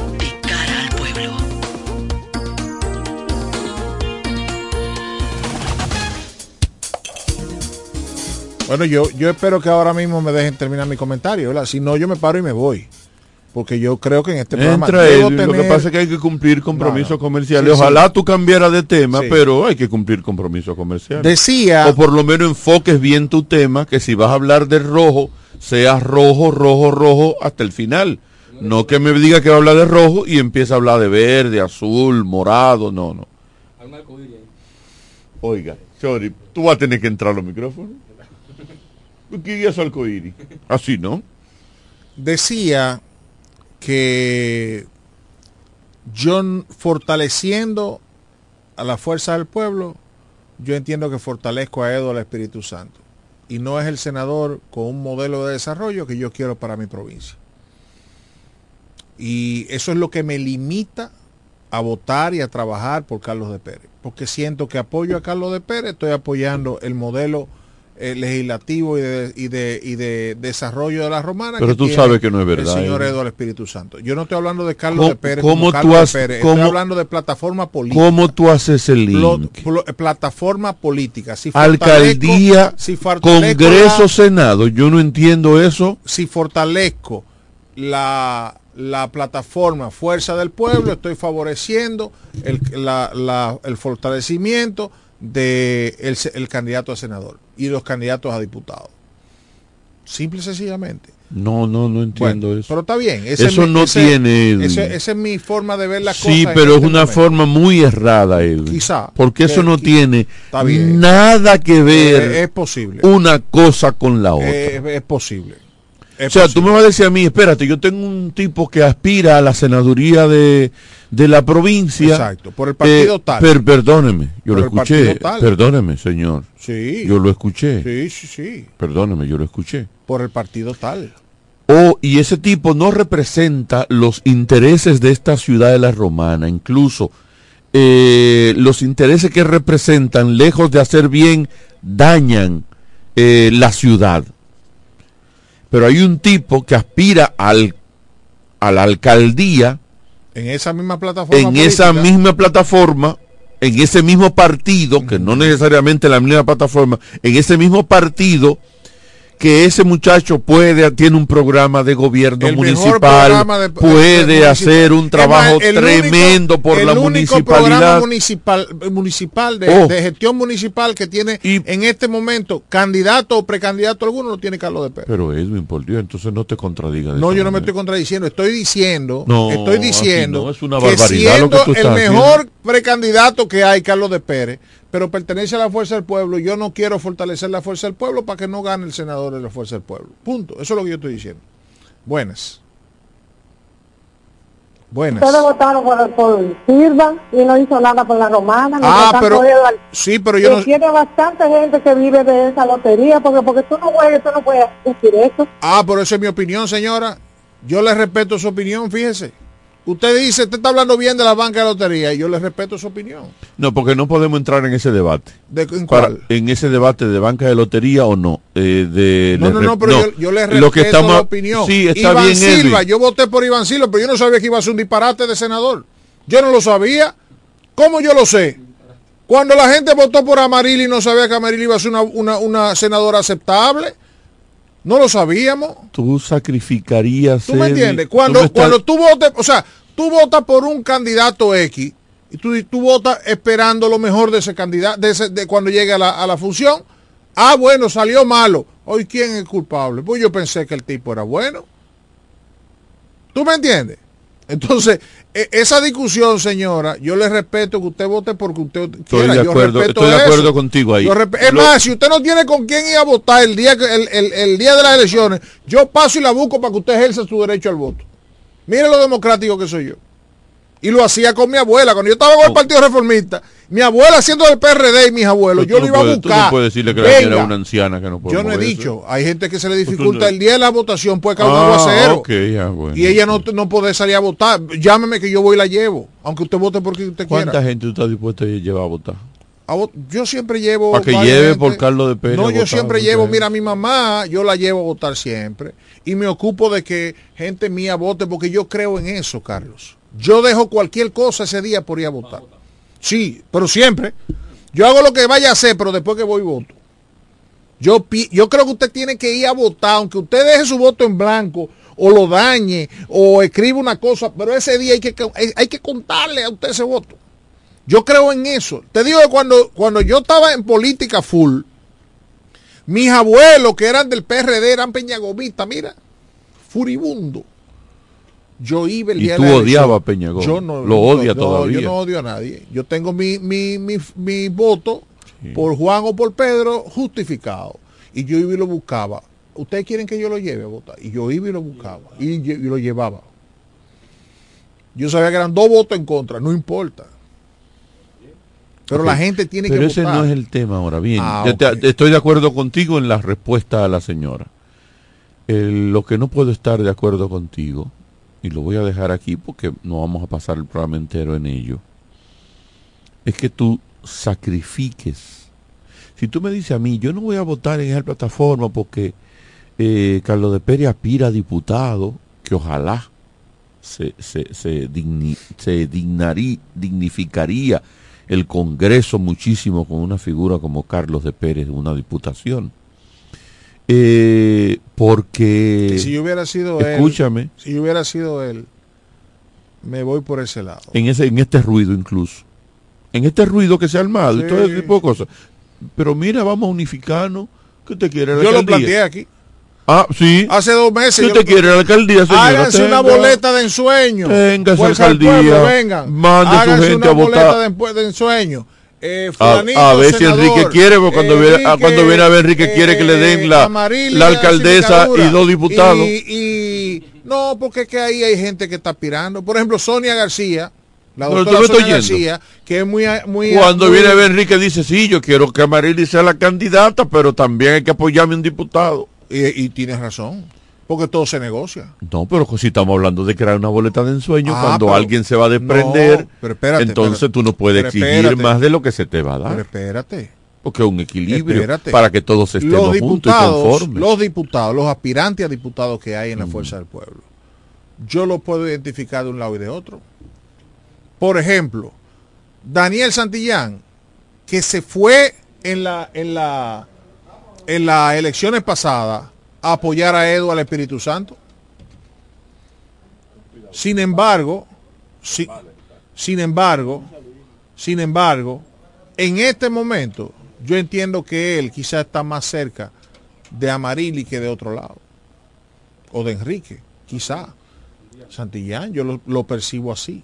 Bueno, yo, yo espero que ahora mismo me dejen terminar mi comentario, ¿verdad? Si no, yo me paro y me voy. Porque yo creo que en este programa Entra debo Edwin, lo que pasa es que hay que cumplir compromisos No, no. comerciales. Sí, sí. Ojalá tú cambiaras de tema, Sí. pero hay que cumplir compromisos comerciales. Decía- O por lo menos enfoques bien tu tema, que si vas a hablar de rojo, seas rojo, rojo, rojo hasta el final. No que me diga que va a hablar de rojo y empieza a hablar de verde, azul, morado, no, no. Oiga, sorry, tú vas a tener que entrar a los micrófonos. ¿Qué es arcoíris? Así, ¿no? decía que yo fortaleciendo a la fuerza del pueblo, yo entiendo que fortalezco a Edo al Espíritu Santo. Y no es el senador con un modelo de desarrollo que yo quiero para mi provincia. Y eso es lo que me limita a votar y a trabajar por Carlos de Pérez. Porque siento que apoyo a Carlos de Pérez, estoy apoyando el modelo eh, legislativo y de, y, de, y de desarrollo de la romana. Pero tú sabes que no es verdad, El señor ¿eh? Al Espíritu Santo. Yo no estoy hablando de Carlos ¿Cómo- de Pérez cómo como tú Carlos de has- Pérez. cómo- estoy hablando de plataforma política. ¿Cómo tú haces el link? plataforma política. Si Alcaldía, si Congreso, la- Senado. Yo no entiendo eso. si fortalezco la, la plataforma Fuerza del Pueblo, estoy favoreciendo el, la- la- el fortalecimiento de el, el candidato a senador y los candidatos a diputado. Simple y sencillamente. No, no, no entiendo Bueno, eso. Pero está bien. ese Eso es mi- no ese- tiene... Esa es mi forma de ver la cosa. Sí, en pero es este una momento. forma muy errada, Edwin. Quizá. Porque eso Que- no tiene nada que ver Eh, es posible. una cosa con la otra. Eh, es posible. O sea, posible. tú me vas a decir a mí, espérate, yo tengo un tipo que aspira a la senaduría de, de la provincia. Exacto, por el partido Eh, tal. per- perdóneme, yo Por lo escuché. Perdóneme, señor. Sí. Yo lo escuché. Sí, sí, sí. Perdóneme, yo lo escuché. Por el partido tal. Oh, y ese tipo no representa los intereses de esta ciudad de la Romana, incluso eh, los intereses que representan, lejos de hacer bien, dañan eh, la ciudad. Pero hay un tipo que aspira al, a la alcaldía En esa misma plataforma. en esa misma plataforma, en ese mismo partido, que no necesariamente la misma plataforma, en ese mismo partido, que ese muchacho puede, tiene un programa de gobierno El municipal, de- puede de hacer un trabajo único- tremendo por la programa municipalidad. municipal, municipal de, Oh. de gestión municipal que tiene en este momento candidato o precandidato alguno lo tiene Carlos de Pérez. Pero Edwin, por Dios, entonces no te contradiga de No, yo no me estoy contradiciendo, estoy diciendo, No, estoy diciendo no, es una que barbaridad lo que siendo el mejor precandidato que hay, Carlos de Pérez, pero pertenece a la Fuerza del Pueblo, yo no quiero fortalecer la Fuerza del Pueblo para que no gane el senador de la Fuerza del Pueblo. Punto. Eso es lo que yo estoy diciendo. Buenas. Buenas. Ustedes votaron por, por Silva y no hizo nada por la romana. Ah, pero- Edward, Sí, pero yo no... tiene bastante gente que vive de esa lotería, porque porque tú no puedes, tú no puedes decir eso. Ah, pero esa es mi opinión, señora. Yo le respeto su opinión, fíjese. Usted dice, usted está hablando bien de la banca de lotería y yo le respeto su opinión. No, porque no podemos entrar en ese debate. ¿De, ¿En Para- cuál? en ese debate de banca de lotería o no. eh, de, No, no, no, pero yo, yo le respeto lo que la opinión. Sí, está Iván bien, Silva, Edwin. yo voté por Iván Silva, pero yo no sabía que iba a ser un disparate de senador. Yo no lo sabía. ¿Cómo yo lo sé? Cuando la gente votó por Amarili y no sabía que Amarili iba a ser una, una, una senadora aceptable. No lo sabíamos. Tú sacrificarías. ¿Tú me entiendes? tú Cuando, estás- cuando tú votes, o sea, tú votas por un candidato X y tú, y tú votas esperando lo mejor de ese candidato, de, ese- de cuando llegue a la, a la función. Ah, bueno, salió malo. Hoy, ¿quién es el culpable? Pues yo pensé que el tipo era bueno. ¿Tú me entiendes? Entonces, e- esa discusión, señora, yo le respeto que usted vote porque usted Estoy quiera. de yo acuerdo, respeto estoy de eso. acuerdo contigo ahí. Yo es Lo- más, si usted no tiene con quién ir a votar el día, el- el día de las elecciones, yo paso y la busco para que usted ejerza su derecho al voto. Mire lo democrático que soy yo. Y lo hacía con mi abuela. Cuando yo estaba con el Partido Reformista, mi abuela siendo del PRD y mis abuelos, Tú yo no lo iba puedes- a Tú buscar. no puedes decirle que Venga. es una anciana que no puede Yo no he dicho. Hay gente que se le tú dificulta no- el día de la votación, puede caer un Ah, aguacero. ok, ya, bueno. Y ella no, no puede salir a votar. Llámeme que yo voy y la llevo. Aunque usted vote por quien usted ¿Cuánta quiera. gente tú estás dispuesto a llevar a votar? A vot- Yo siempre llevo. Para que lleve gente. por Carlos de Pérez. No, yo votar, siempre porque- llevo, mira, a mi mamá, yo la llevo a votar siempre. Y me ocupo de que gente mía vote porque yo creo en eso, Carlos. Yo dejo cualquier cosa ese día por ir a votar. Sí, pero siempre. Yo hago lo que vaya a hacer, pero después que voy voto. Yo, yo creo que usted tiene que ir a votar, aunque usted deje su voto en blanco, o lo dañe, o escriba una cosa, pero ese día hay que, hay que contarle a usted ese voto. Yo creo en eso. Te digo que cuando, cuando yo estaba en política full, mis abuelos que eran del PRD eran peñagomistas, mira, furibundo. Yo iba el Y día tú de la odiabas elección. a Yo no, Lo odia todavía. Yo no odio a nadie. Yo tengo mi, mi, mi, mi voto por Juan o por Pedro justificado. Y yo iba y lo buscaba. Ustedes quieren que yo lo lleve a votar. Y yo iba y lo buscaba. Y, y lo llevaba. Yo sabía que eran dos votos en contra. No importa. Pero la gente tiene Pero que ese votar. no es el tema ahora. Bien, Ah, te- estoy de acuerdo contigo en la respuesta a la señora. El- lo que no puedo estar de acuerdo contigo, y lo voy a dejar aquí porque no vamos a pasar el programa entero en ello, es que tú sacrifiques. Si tú me dices a mí, yo no voy a votar en esa plataforma porque eh, Carlos de Pérez aspira a diputado, que ojalá se, se, se, digni- se dignarí- dignificaría el Congreso muchísimo con una figura como Carlos de Pérez, una diputación. Eh, porque... Si yo hubiera sido él. Escúchame. Si yo hubiera sido él, me voy por ese lado. en ese en este ruido incluso en este ruido que se ha armado y Sí. todo ese tipo de cosas pero mira vamos a unificarnos ¿qué te quiere la Yo lo planteé aquí. ah sí Hace dos meses. ¿qué te quiere la alcaldía señora? Háganse una boleta de ensueño. Tenga esa Fuerza del alcaldía. pueblo, vengan. Mande su gente una a votar. boleta de ensueño. Eh, a, fulanito, a ver si Enrique quiere porque cuando, viene, Enrique, cuando viene a ver Enrique quiere que le den eh, la, la alcaldesa y dos diputados. Y, y- no, porque es que ahí hay gente que está aspirando. Por ejemplo, Sonia García, la doctora Sonia. García, que es muy... muy cuando muy- viene a ver Enrique dice sí yo quiero que Amarili sea la candidata pero también hay que apoyarme un diputado Y, y tienes razón, porque todo se negocia. No, pero si estamos hablando de crear una boleta de ensueño, Ah, cuando pero- alguien se va a desprender, No, pero espérate, entonces tú no puedes exigir espérate. más de lo que se te va a dar. Pero espérate, Porque es un equilibrio Espérate. para que todos estemos los juntos y conformes. los diputados, los aspirantes a diputados que hay en la Fuerza del Pueblo, yo los puedo identificar de un lado y de otro. Por ejemplo, Daniel Santillán, que se fue en la en la en las elecciones pasadas apoyar a Edu al Espíritu Santo. Sin embargo, si- sin embargo, sin embargo, en este momento yo entiendo que él quizás está más cerca de Amarili que de otro lado. O de Enrique, quizá. Santillán, yo lo, lo percibo así.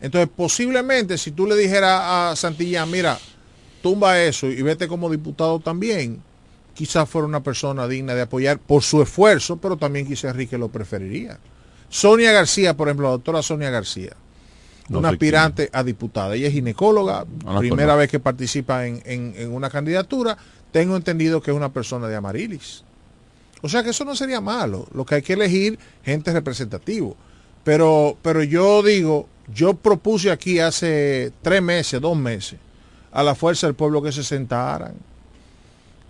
Entonces, posiblemente si tú le dijeras a Santillán, mira, tumba eso y vete como diputado también, quizás fuera una persona digna de apoyar por su esfuerzo, pero también quizás Enrique lo preferiría. Sonia García, por ejemplo, la doctora Sonia García, No una aspirante a diputada. Ella es ginecóloga, No primera vez que participa en, en- en una candidatura. Tengo entendido que es una persona de Amarilis. O sea que eso no sería malo. Lo que hay que elegir gente representativo. Pero, pero yo digo, yo propuse aquí hace tres meses, dos meses, a la fuerza del pueblo que se sentaran.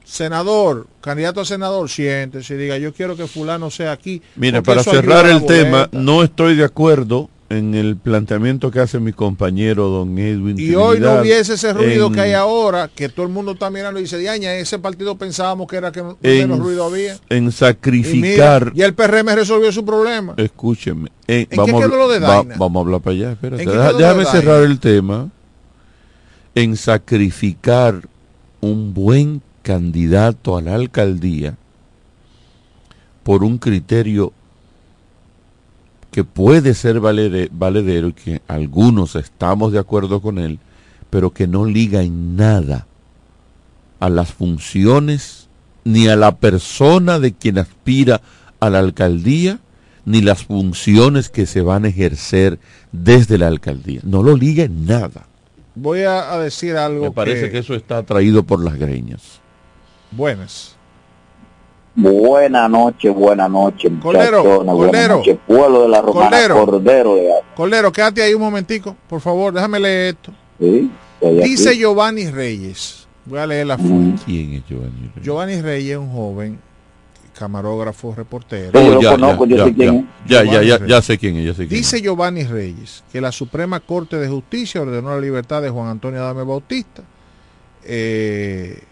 Senador, candidato a senador, siéntese y diga, yo quiero que fulano sea aquí. Mira, para cerrar el tema, no estoy de acuerdo en el planteamiento que hace mi compañero don Edwin. Y hoy no hubiese ese ruido en- que hay ahora, que todo el mundo está mirando y dice, Diaña, ese partido pensábamos que era que menos en, ruido había. en Y mira, sacrificar y el PRM resolvió su problema. Escúcheme. eh, vamos, a quedó lo de hablar- va- Daina? vamos a hablar para allá. Espérate. ¿En qué Deja- quedó lo déjame cerrar el tema. En sacrificar un buen candidato a la alcaldía por un criterio que puede ser valedero y que algunos estamos de acuerdo con él, pero que no liga en nada a las funciones ni a la persona de quien aspira a la alcaldía ni las funciones que se van a ejercer desde la alcaldía. No lo liga en nada. Voy a, a decir algo Me parece que eso está atraído por las greñas. Buenas. Buena noche, buena noche, Colero, Colero. noche, pueblo de la Romana, Colero. Cordero de Cordero, quédate ahí un momentico, por favor, déjame leer esto. ¿sí? Estoy aquí. Dice Giovanni Reyes. Voy a leer la fuente. ¿Quién es Giovanni Reyes? Giovanni Reyes es un joven camarógrafo, reportero. Sí, yo lo conozco, yo sé quién es. ya, ya, ya, ya sé quién es, ya sé quién Dice Giovanni Reyes que la Suprema Corte de Justicia ordenó la libertad de Juan Antonio Adame Bautista. eh,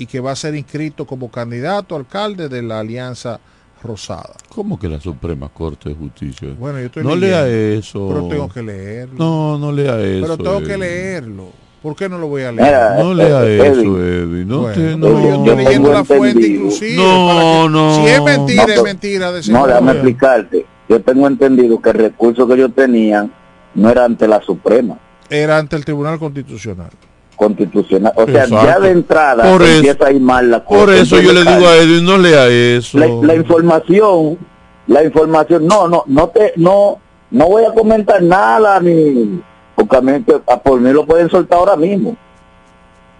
y que va a ser inscrito como candidato a alcalde de la Alianza Rosada. ¿Cómo que la Suprema Corte de Justicia? Bueno, yo estoy no leyendo, lea eso. Pero tengo que leerlo. No, no lea eso. pero tengo que leerlo. ¿Por qué no lo voy a leer? Mira, No lea eh, eso. Edwin. No, Bueno, te, no. yo estoy leyendo la fuente inclusive. No, que- no. Si es mentira, No, es mentira. De No, déjame explicarte. Yo tengo entendido que el recurso que ellos tenían no era ante la Suprema Era ante el Tribunal Constitucional. Constitucional. O sea, ya de entrada Por eso- empieza a ir mal la cosa. Por eso yo le digo a Edwin, no lea eso. la, la información, la información, no, no, no te, no, no voy a comentar nada ni, porque a mí, a por mí lo pueden soltar ahora mismo.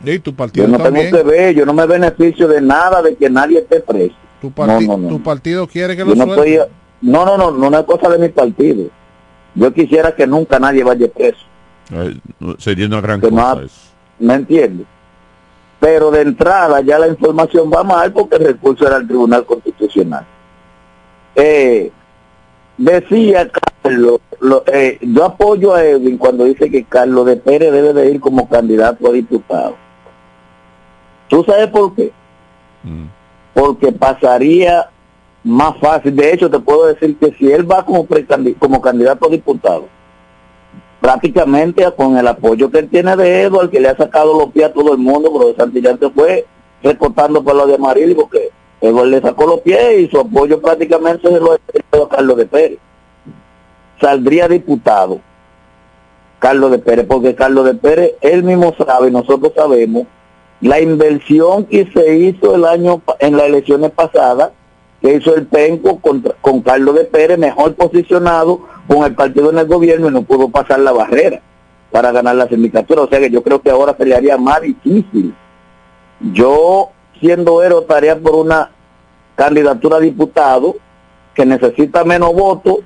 Y tu partido Yo no también. tengo que ver, yo no me beneficio de nada de que nadie esté preso. Tu, parti- No, no, no. tu partido quiere que Yo lo no suelte. estoy, no, no, no, no es cosa de mi partido. Yo quisiera que nunca nadie vaya preso. Ay, no, Sería una gran Que no cosa eso. ¿Me entiendes? Pero de entrada ya la información va mal porque el recurso era el Tribunal Constitucional. Eh, decía Carlos, lo- eh, yo apoyo a Edwin cuando dice que Carlos de Pérez debe de ir como candidato a diputado. ¿Tú sabes por qué? Mm. Porque pasaría más fácil. De hecho, te puedo decir que si él va como, como candidato a diputado, prácticamente con el apoyo que él tiene de Edward, que le ha sacado los pies a todo el mundo, pero Santillán se fue recortando por lo de Amarillo, porque Edward le sacó los pies y su apoyo prácticamente se lo dio a Carlos de Pérez. Saldría diputado Carlos de Pérez, porque Carlos de Pérez, él mismo sabe, nosotros sabemos, la inversión que se hizo el año en las elecciones pasadas, que hizo el PENCO contra- con Carlos de Pérez, mejor posicionado con el partido en el gobierno y no pudo pasar la barrera para ganar la sindicatura. O sea que yo creo que ahora se le haría más difícil. Yo, siendo héroe, estaría por una candidatura a diputado que necesita menos votos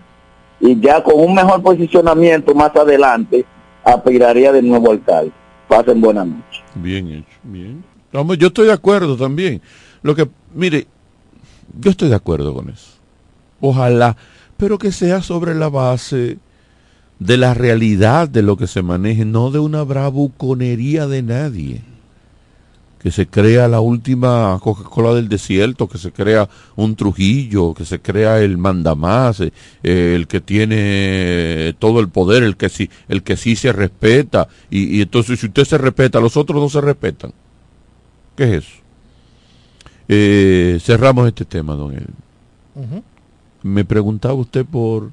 y ya con un mejor posicionamiento más adelante, aspiraría de nuevo alcalde. Pasen buena noche. Bien hecho, bien. Yo estoy de acuerdo también. Lo que, mire, yo estoy de acuerdo con eso. Ojalá, pero que sea sobre la base de la realidad de lo que se maneje, no de una bravuconería de nadie. Que se crea la última Coca-Cola del desierto, que se crea un Trujillo, que se crea el mandamás, eh, el que tiene todo el poder, el que sí, el que sí se respeta. Y, y entonces si usted se respeta, los otros no se respetan. ¿Qué es eso? Eh, cerramos este tema, don Edwin. Ujú. Me preguntaba usted por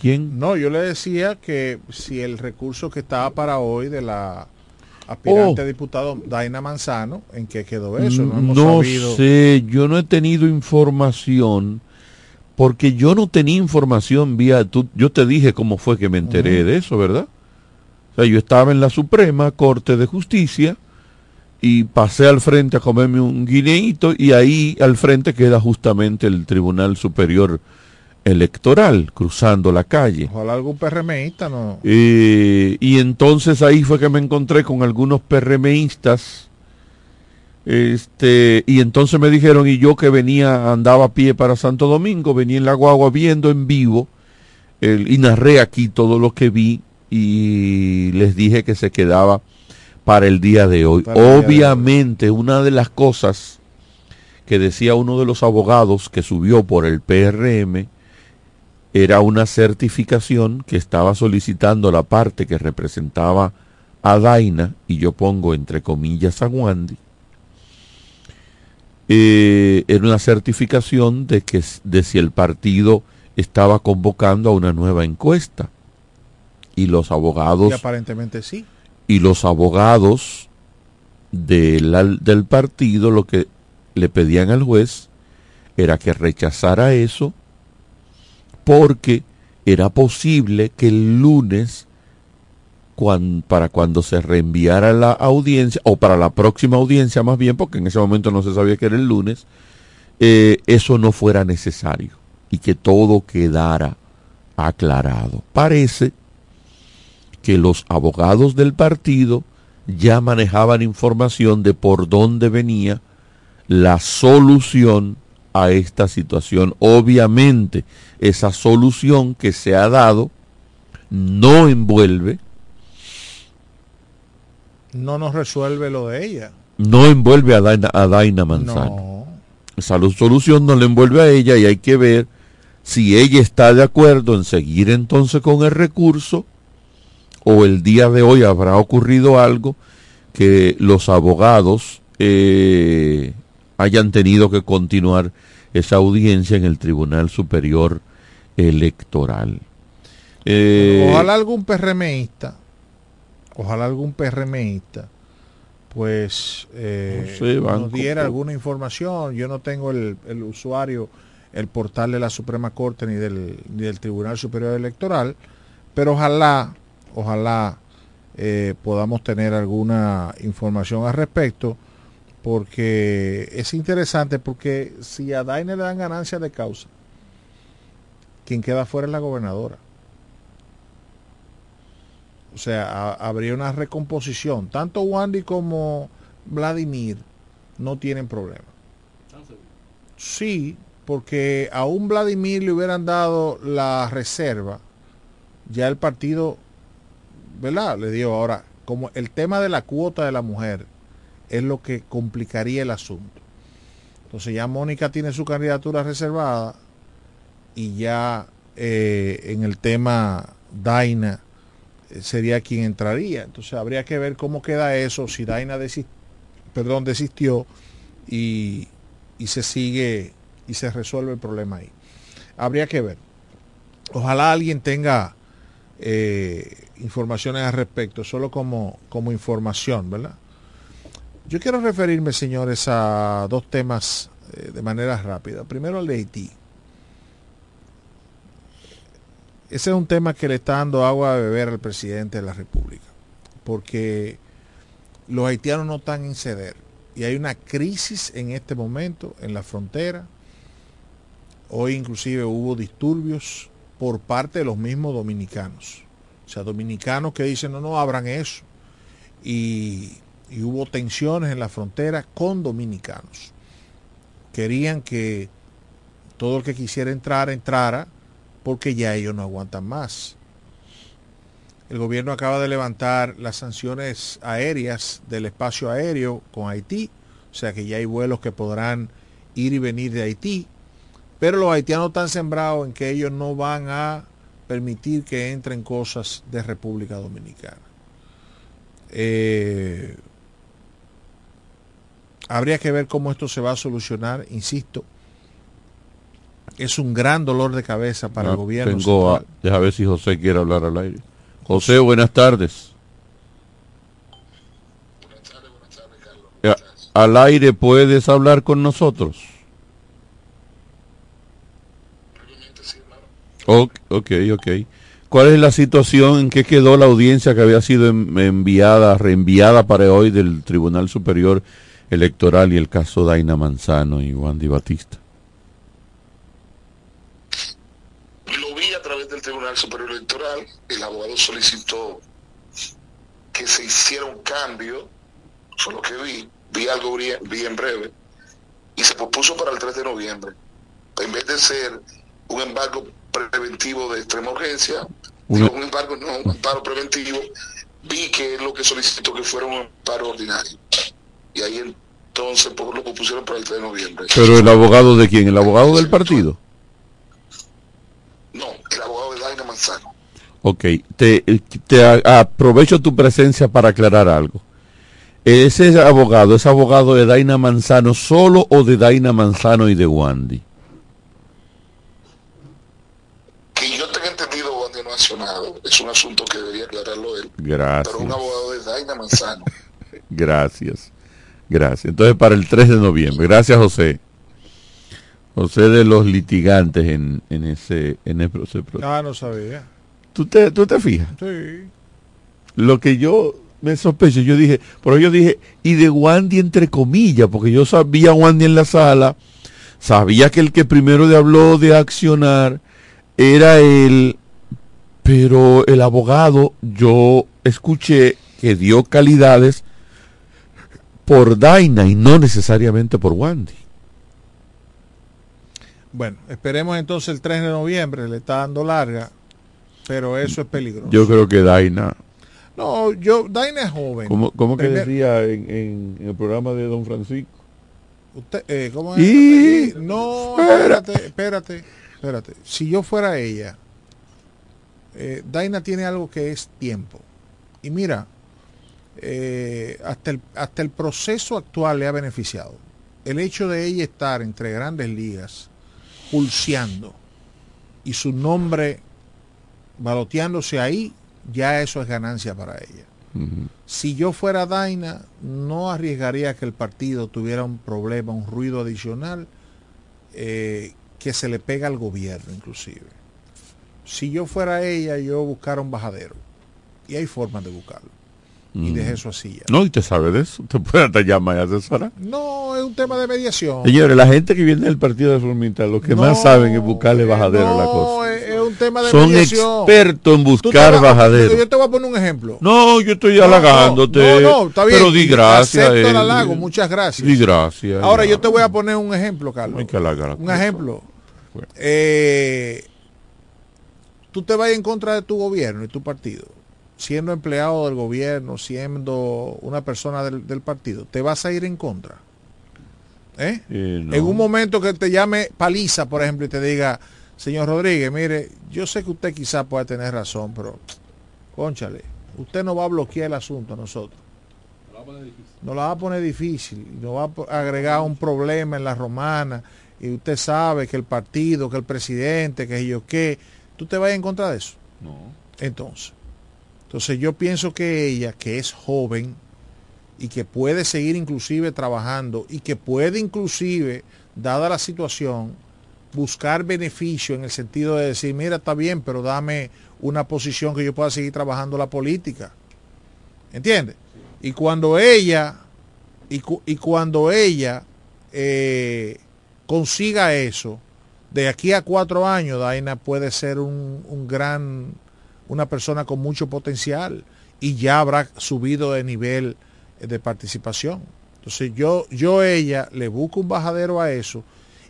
quién. No, yo le decía que si el recurso que estaba para hoy de la aspirante Oh. a diputado Daina Manzano, ¿en qué quedó eso? No hemos No sabido. sé, yo no he tenido información porque yo no tenía información vía, tú- yo te dije cómo fue que me enteré de eso, ¿verdad? O sea, yo estaba en la Suprema Corte de Justicia y pasé al frente a comerme un guineíto y ahí al frente queda justamente el Tribunal Superior Electoral, cruzando la calle. Ojalá algún PRMista no. Eh, y entonces ahí fue que me encontré con algunos PRMistas. Este, y entonces me dijeron, y yo que venía, andaba a pie para Santo Domingo, venía en la guagua viendo en vivo, el- y narré aquí todo lo que vi, y les dije que se quedaba para el día de hoy. Para el día de hoy. Obviamente, una de las cosas que decía uno de los abogados que subió por el PRM, era una certificación que estaba solicitando la parte que representaba a Daina, y yo pongo entre comillas a Wandy, eh, era una certificación de que de si el partido estaba convocando a una nueva encuesta. Y los abogados Y aparentemente sí. Y los abogados del, partido lo que le pedían al juez era que rechazara eso porque era posible que el lunes para cuando se reenviara la audiencia o para la próxima audiencia más bien porque en ese momento no se sabía que era el lunes eh, eso no fuera necesario y que todo quedara aclarado. Parece que los abogados del partido ya manejaban información de por dónde venía la solución a esta situación. Obviamente, esa solución que se ha dado no envuelve, No nos resuelve lo de ella. no envuelve a Daina, a Daina Manzano. No. Esa lu- solución no le envuelve a ella y hay que ver si ella está de acuerdo en seguir entonces con el recurso o el día de hoy habrá ocurrido algo que los abogados eh, hayan tenido que continuar esa audiencia en el Tribunal Superior Electoral. Eh, Ojalá algún PRMista, ojalá algún PRMista, pues eh, No sé, banco, nos diera po- alguna información. Yo no tengo el, el usuario, el portal de la Suprema Corte ni del, ni del Tribunal Superior Electoral, pero ojalá, ojalá eh, podamos tener alguna información al respecto, porque es interesante, porque si a Daine le dan ganancia de causa, quien queda fuera es la gobernadora. O sea, ha- habría una recomposición. Tanto Wandy como Vladimir no tienen problema. Sí, porque a un Vladimir le hubieran dado la reserva, ya el partido, ¿verdad? Le dio ahora, como el tema de la cuota de la mujer es lo que complicaría el asunto. Entonces ya Mónica tiene su candidatura reservada y ya eh, en el tema Daina eh, sería quien entraría. Entonces habría que ver cómo queda eso, si Daina desi- perdón, desistió y se sigue y se resuelve el problema ahí. Habría que ver. Ojalá alguien tenga eh, informaciones al respecto, solo como, como información, ¿verdad? Yo quiero referirme, señores, a dos temas eh, de manera rápida. Primero el de Haití. Ese es un tema que le está dando agua a beber al presidente de la República, porque los haitianos no están en ceder y hay una crisis en este momento en la frontera. Hoy inclusive hubo disturbios por parte de los mismos dominicanos. O sea, dominicanos que dicen, no, no abran eso. Y, hubo tensiones en la frontera con dominicanos. Querían que todo el que quisiera entrar, entrara, porque ya ellos no aguantan más. El gobierno acaba de levantar las sanciones aéreas del espacio aéreo con Haití, o sea que ya hay vuelos que podrán ir y venir de Haití, pero los haitianos están sembrados en que ellos no van a permitir que entren cosas de República Dominicana. Eh, habría que ver cómo esto se va a solucionar, insisto. Es un gran dolor de cabeza para Ah, el gobierno. Tengo a, deja ver si José quiere hablar al aire. José, buenas tardes. Eh, Al aire puedes hablar con nosotros. Ok, ok, ok. ¿Cuál es la situación en que quedó la audiencia que había sido en- enviada, reenviada para hoy del Tribunal Superior Electoral y el caso Daina Manzano y Wandy Batista? Lo vi a través del Tribunal Superior Electoral. El abogado solicitó que se hiciera un cambio. Fue lo que vi. Vi algo bien, bien breve. Y se pospuso para el 3 de noviembre. En vez de ser un embargo preventivo de extrema urgencia, un embargo no, un amparo preventivo, vi que es lo que solicitó que fuera un amparo ordinario. Y ahí entonces pues, lo propusieron para el 3 de noviembre. Pero el abogado de quién? ¿El abogado del partido? No, el abogado de Daina Manzano. Ok, te, te aprovecho tu presencia para aclarar algo. ¿Ese abogado es abogado de Daina Manzano solo o de Daina Manzano y de Wandy? Que yo tenga Es un asunto que debería aclararlo él. Gracias. Pero un abogado de Daina Manzano. Gracias. Gracias. Entonces para el 3 de noviembre. Gracias José. José de los litigantes en, en ese en ese proceso. Ah, no sabía. ¿Tú te, ¿Tú te fijas? Sí. Lo que yo me sospecho, yo dije, pero yo dije, y de Wandy entre comillas, porque yo sabía a Wandy en la sala, sabía que el que primero le habló de accionar era él, pero el abogado yo escuché que dio calidades por Daina y no necesariamente por Wandy. Bueno, esperemos entonces el 3 de noviembre, le está dando larga, pero eso es peligroso. Yo creo que Daina, No, yo, Daina es joven. como, como que Primer- decía en, en- en el programa de Don Francisco, Usted, eh, ¿cómo es? Y- Y- No, espérate, espérate, espérate. Si yo fuera ella, eh, Daina tiene algo que es tiempo. Y mira, eh, hasta, el, hasta el proceso actual le ha beneficiado. El hecho de ella estar entre grandes ligas, pulseando, y su nombre baloteándose ahí, ya eso es ganancia para ella. Si yo fuera Daina, no arriesgaría que el partido tuviera un problema, un ruido adicional eh, que se le pega al gobierno inclusive. Si yo fuera ella, yo buscara un bajadero. Y hay formas de buscarlo. Y Mm. dejé eso así ya. No, y te sabe de eso. Te puede hasta llamar y asesorar. No, es un tema de mediación. Señores, la gente que viene del partido de Formita, lo que más saben es buscarle bajadero a la cosa. es, es un tema de Son mediación. expertos en buscar vas- bajadero. Yo te voy a poner un ejemplo. No, yo estoy No, halagándote. No, no, está bien. Pero di gracias. Acepto el eh, halago, muchas gracias. Di gracias. Ahora yo te voy a poner un ejemplo, Carlos. Hay que halagar a Un cosa. ejemplo. Eh, tú te vas en contra de tu gobierno y tu partido, siendo empleado del gobierno, siendo una persona del, del partido, te vas a ir en contra. ¿Eh? Eh, no. En un momento que te llame Paliza, por ejemplo, y te diga, señor Rodríguez, mire, yo sé que usted quizás pueda tener razón, pero, conchale, usted no va a bloquear el asunto a nosotros. Nos la va a poner difícil, nos va a agregar un problema en la romana, y usted sabe que el partido, que el presidente, que yo qué, ¿tú te vas en contra de eso? No. Entonces, entonces yo pienso que ella, que es joven y que puede seguir inclusive trabajando y que puede inclusive, dada la situación, buscar beneficio en el sentido de decir, mira, está bien, pero dame una posición que yo pueda seguir trabajando la política. ¿Entiendes? Y cuando ella, y, cu- y cuando ella eh, consiga eso, de aquí a cuatro años, Daina puede ser un, un gran una persona con mucho potencial y ya habrá subido de nivel de participación. Entonces yo, yo ella le busco un bajadero a eso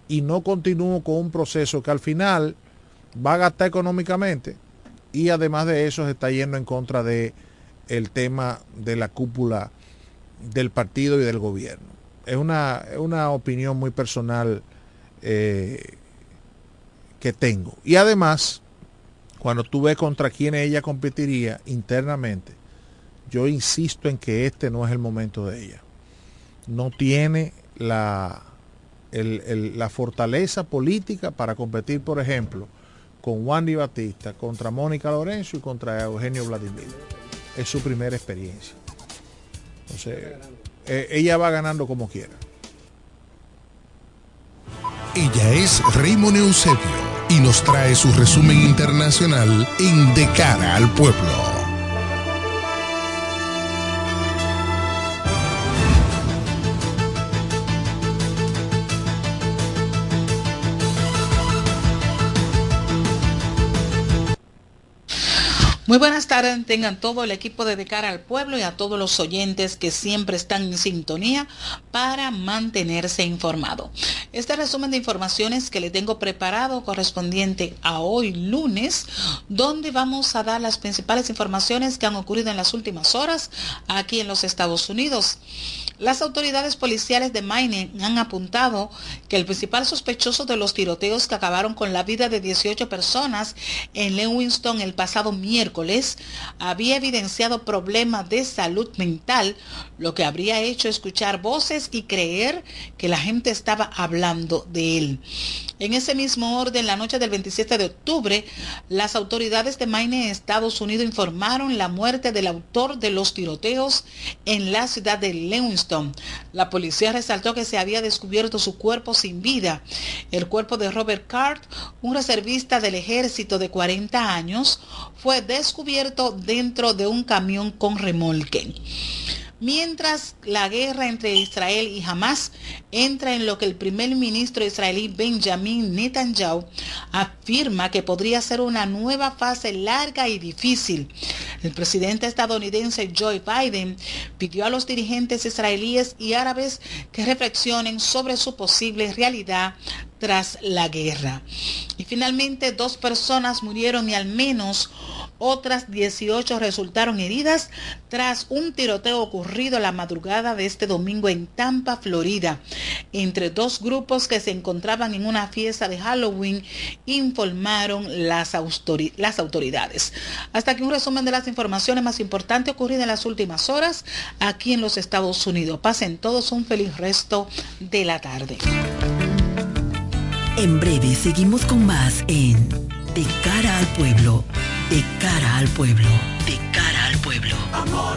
y no continúo con un proceso que al final va a gastar económicamente y además de eso se está yendo en contra de el tema de la cúpula del partido y del gobierno. Es una, una opinión muy personal eh, que tengo. Y además, cuando tú ves contra quién ella competiría internamente, yo insisto en que este no es el momento de ella. No tiene la, la fortaleza política para competir, por ejemplo, con Wandy Batista, contra Mónica Lorenzo y contra Eugenio Vladimir. Es su primera experiencia. Entonces, eh, ella va ganando como quiera. Ella es Raymond Eusebio y nos trae su resumen internacional en De cara al pueblo. Muy buenas tardes, tengan todo el equipo de, de cara al pueblo y a todos los oyentes que siempre están en sintonía para mantenerse informado. Este resumen de informaciones que le tengo preparado correspondiente a hoy lunes, donde vamos a dar las principales informaciones que han ocurrido en las últimas horas aquí en los Estados Unidos. Las autoridades policiales de Maine han apuntado que el principal sospechoso de los tiroteos que acabaron con la vida de 18 personas en Lewiston el pasado miércoles había evidenciado problemas de salud mental, lo que habría hecho escuchar voces y creer que la gente estaba hablando de él. En ese mismo orden, la noche del 27 de octubre, las autoridades de Maine, Estados Unidos, informaron la muerte del autor de los tiroteos en la ciudad de Lewiston. La policía resaltó que se había descubierto su cuerpo sin vida. El cuerpo de Robert Card, un reservista del ejército de 40 años, fue descubierto dentro de un camión con remolque. Mientras la guerra entre Israel y Hamas entra en lo que el primer ministro israelí Benjamin Netanyahu afirma que podría ser una nueva fase larga y difícil. El presidente estadounidense Joe Biden pidió a los dirigentes israelíes y árabes que reflexionen sobre su posible realidad tras la guerra. Y finalmente dos personas murieron y al menos otras 18 resultaron heridas tras un tiroteo ocurrido la madrugada de este domingo en Tampa, Florida, entre dos grupos que se encontraban en una fiesta de Halloween, informaron las, autoridades. Hasta aquí un resumen de las informaciones más importantes ocurridas en las últimas horas aquí en los Estados Unidos. Pasen todos un feliz resto de la tarde. En breve seguimos con más en De cara al pueblo, de cara al pueblo, de cara al pueblo. Amor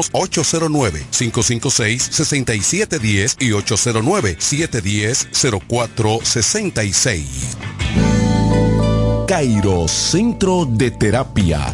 809-556-6710 y 809-710-0466. Cairo Centro de Terapia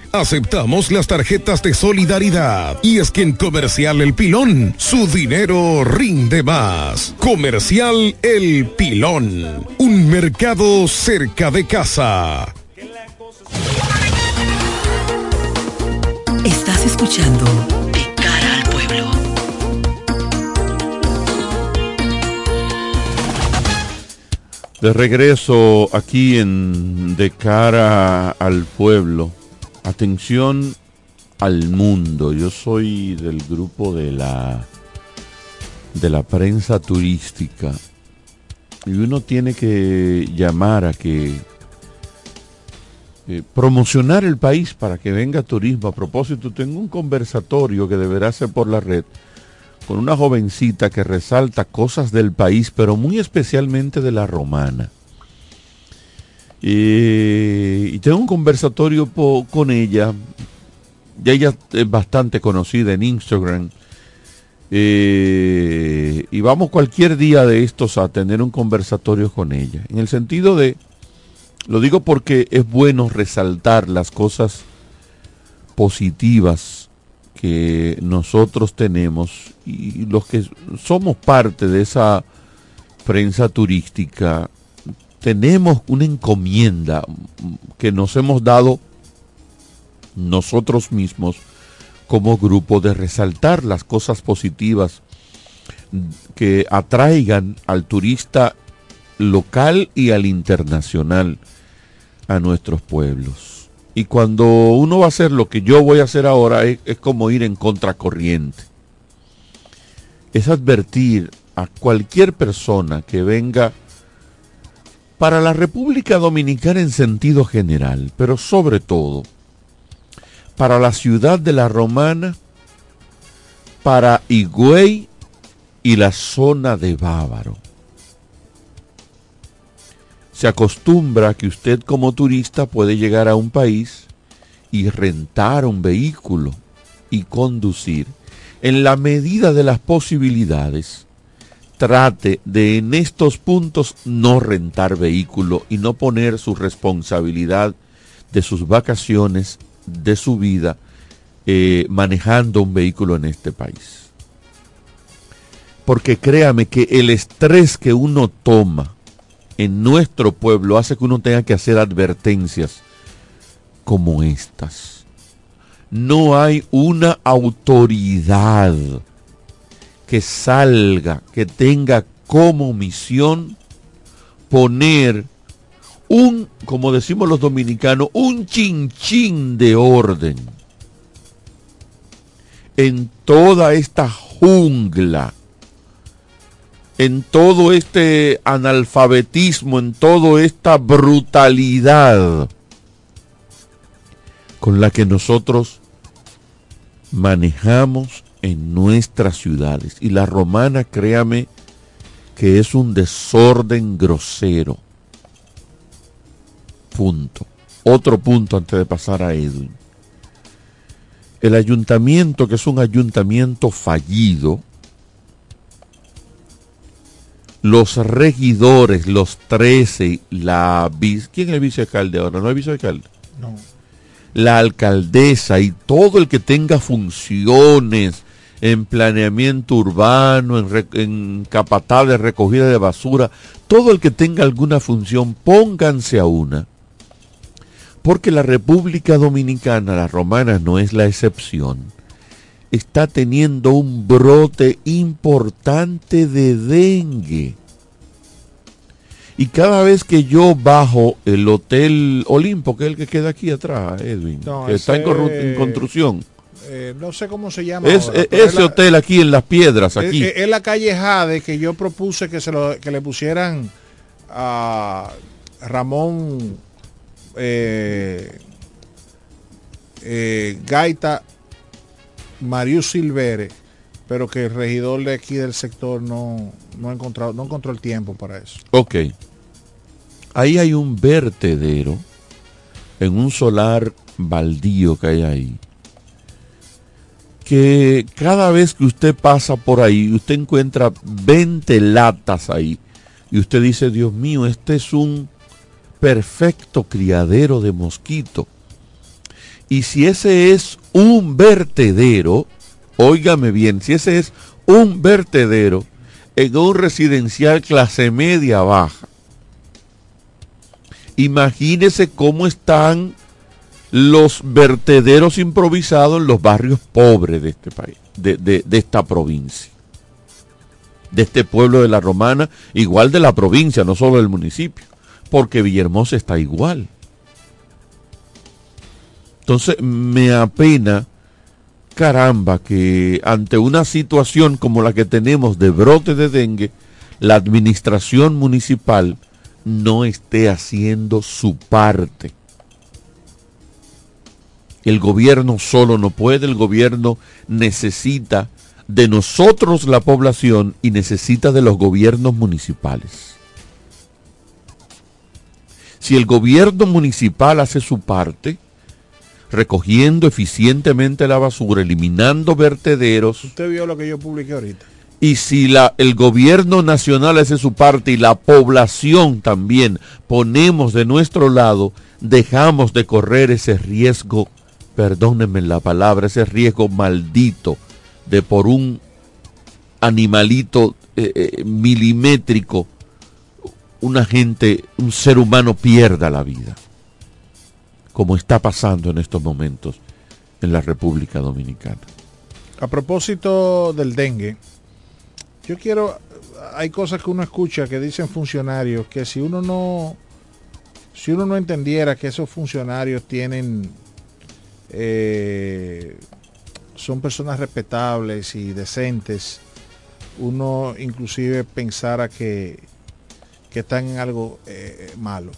Aceptamos las tarjetas de solidaridad. Y es que en Comercial El Pilón, su dinero rinde más. Comercial El Pilón. Un mercado cerca de casa. Estás escuchando De cara al pueblo. De regreso aquí en De cara al pueblo. Atención al mundo. Yo soy del grupo de la de la prensa turística y uno tiene que llamar a que eh, promocionar el país para que venga turismo. A propósito, tengo un conversatorio que deberá ser por la red con una jovencita que resalta cosas del país, pero muy especialmente de la romana. Eh, y tengo un conversatorio con ella. Ya ella es bastante conocida en Instagram. Eh, y vamos cualquier día de estos a tener un conversatorio con ella. En el sentido de, lo digo porque es bueno resaltar las cosas positivas que nosotros tenemos y los que somos parte de esa prensa turística tenemos una encomienda que nos hemos dado nosotros mismos como grupo de resaltar las cosas positivas que atraigan al turista local y al internacional a nuestros pueblos. Y cuando uno va a hacer lo que yo voy a hacer ahora es, como ir en contracorriente. Es advertir a cualquier persona que venga para la República Dominicana en sentido general, pero sobre todo para la ciudad de la Romana, para Higüey y la zona de Bávaro. Se acostumbra que usted como turista puede llegar a un país y rentar un vehículo y conducir en la medida de las posibilidades trate de en estos puntos no rentar vehículo y no poner su responsabilidad de sus vacaciones, de su vida, eh, manejando un vehículo en este país. Porque créame que el estrés que uno toma en nuestro pueblo hace que uno tenga que hacer advertencias como estas. No hay una autoridad que salga, que tenga como misión poner un, como decimos los dominicanos, un chinchín de orden en toda esta jungla, en todo este analfabetismo, en toda esta brutalidad con la que nosotros manejamos en nuestras ciudades. Y la romana, créame, que es un desorden grosero. Punto. Otro punto antes de pasar a Edwin. El ayuntamiento, que es un ayuntamiento fallido, los regidores, los 13, la vice, ¿quién es el vicealcalde ahora? ¿No hay vicealcalde? No. La alcaldesa y todo el que tenga funciones en planeamiento urbano, en, re- en capataz de recogida de basura, todo el que tenga alguna función, pónganse a una. Porque la República Dominicana, la romana, no es la excepción. Está teniendo un brote importante de dengue. Y cada vez que yo bajo el Hotel Olimpo, que es el que queda aquí atrás, Edwin, No, que está en construcción, Eh, no sé cómo se llama. es, ahora, e- pero ese la- hotel aquí en Las Piedras, es- aquí. Es, es la calle Jade que yo propuse que se lo, que le pusieran a Ramón eh, eh, Gaita Marius Silvere, pero que el regidor de aquí del sector no, no ha encontrado, no encontró el tiempo para eso. Ok. Ahí hay un vertedero en un solar baldío que hay ahí. Que cada vez que usted pasa por ahí, usted encuentra 20 latas ahí. Y usted dice, Dios mío, este es un perfecto criadero de mosquito. Y si ese es un vertedero, óigame bien, si ese es un vertedero en un residencial clase media baja, imagínese cómo están los vertederos improvisados en los barrios pobres de este país, de, de- esta provincia, de este pueblo de la Romana, igual de la provincia, no solo del municipio, porque Villahermosa está igual. Entonces me apena, caramba, que ante una situación como la que tenemos de brote de dengue, la administración municipal no esté haciendo su parte. El gobierno solo no puede, el gobierno necesita de nosotros la población y necesita de los gobiernos municipales. Si el gobierno municipal hace su parte, recogiendo eficientemente la basura, eliminando vertederos, Usted vio lo que yo publiqué ahorita. y si la, el gobierno nacional hace su parte y la población también ponemos de nuestro lado, dejamos de correr ese riesgo, perdónenme la palabra, ese riesgo maldito de por un animalito eh, eh, milimétrico, una gente, un ser humano pierda la vida, como está pasando en estos momentos en la República Dominicana. A propósito del dengue, yo quiero, hay cosas que uno escucha que dicen funcionarios que si uno no, si uno no entendiera que esos funcionarios tienen, eh, son personas respetables y decentes, uno inclusive pensara que, que están en algo eh, malo.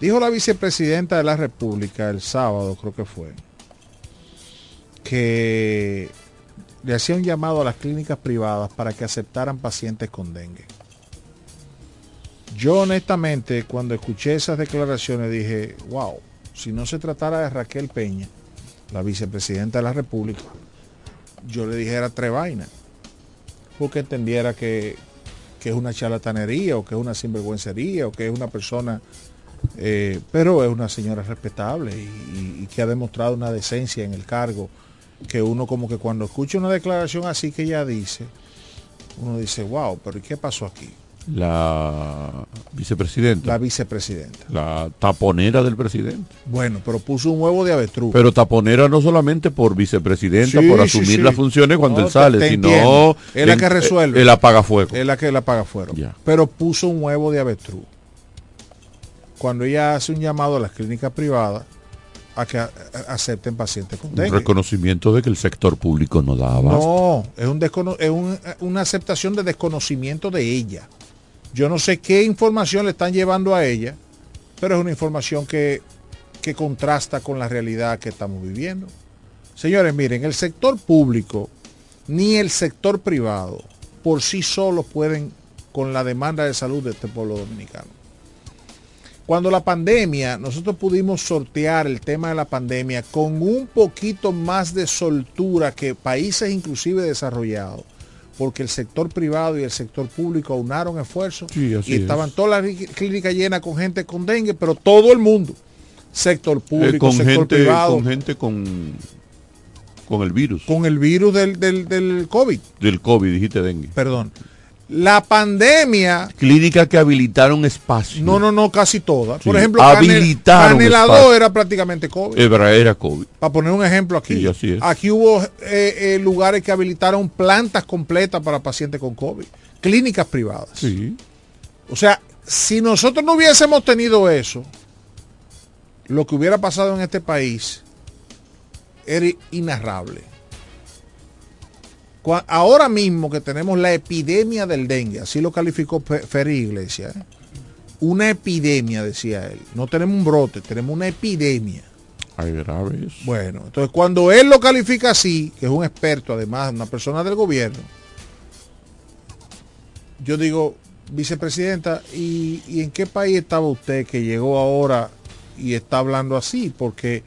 Dijo la vicepresidenta de la República el sábado, creo que fue, que le hacía un llamado a las clínicas privadas para que aceptaran pacientes con dengue. Yo honestamente cuando escuché esas declaraciones dije, wow, si no se tratara de Raquel Peña, la vicepresidenta de la República, yo le dijera tres vainas, porque entendiera que, que es una charlatanería o que es una sinvergüencería o que es una persona, eh, pero es una señora respetable y, y- que ha demostrado una decencia en el cargo que uno como que cuando escucha una declaración así que ella dice, uno dice, wow, pero ¿y qué pasó aquí? La vicepresidenta. La vicepresidenta. La taponera del presidente. Bueno, pero puso un huevo de avestruz. Pero taponera no solamente por vicepresidenta, Sí, por asumir sí. las funciones cuando No, él sale, sino es la que resuelve. Él apaga fuego. Es la que la paga fuego. Ya. Pero puso un huevo de avestruz. Cuando ella hace un llamado a las clínicas privadas a que acepten pacientes con Un dengue. reconocimiento de que el sector público no da abasto. No, es, un es un- una aceptación de desconocimiento de ella. Yo no sé qué información le están llevando a ella, pero es una información que que contrasta con la realidad que estamos viviendo. Señores, miren, el sector público ni el sector privado por sí solos pueden con la demanda de salud de este pueblo dominicano. Cuando la pandemia, nosotros pudimos sortear el tema de la pandemia con un poquito más de soltura que países inclusive desarrollados, porque el sector privado y el sector público aunaron esfuerzos Sí, y estaban es. todas las clínicas llenas con gente con dengue, pero todo el mundo, sector Eh, público, con, sector gente, privado, con gente con, con el virus. con el virus del, del, del COVID, Del COVID, dijiste dengue. perdón. La pandemia Clínicas que habilitaron espacio. No, no, no, casi todas. Por ejemplo, habilitaron Canela espacio. 2 era prácticamente COVID. Era, era COVID. Para poner un ejemplo aquí. Sí, así es. Aquí hubo eh, eh, lugares que habilitaron plantas completas para pacientes con COVID. Clínicas privadas. Sí. O sea, si nosotros no hubiésemos tenido eso, lo que hubiera pasado en este país era inarrable. Ahora mismo que tenemos la epidemia del dengue, así lo calificó Fe- Ferry Iglesias, ¿eh? una epidemia, decía él. No tenemos un brote, tenemos una epidemia. Ay, grave eso. Bueno, entonces cuando él lo califica así, que es un experto, además, una persona del gobierno, yo digo, vicepresidenta, ¿y, y en qué país estaba usted que llegó ahora y está hablando así? Porque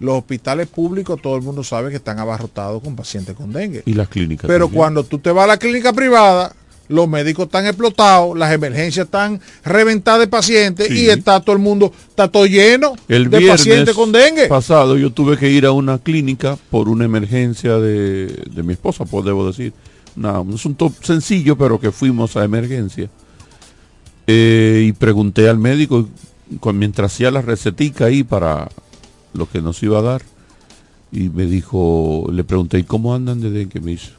los hospitales públicos, todo el mundo sabe que están abarrotados con pacientes con dengue. Y las clínicas. Pero también. cuando tú te vas a la clínica privada, los médicos están explotados, las emergencias están reventadas de pacientes Sí. y está todo el mundo, está todo lleno El de pacientes con dengue. pasado yo tuve que ir a una clínica por una emergencia de, de mi esposa, pues debo decir. Un asunto sencillo, pero que fuimos a emergencia. Eh, y pregunté al médico con, mientras hacía la recetica ahí para lo que nos iba a dar. Y me dijo, le pregunté, ¿y cómo andan de dengue? Me hizo,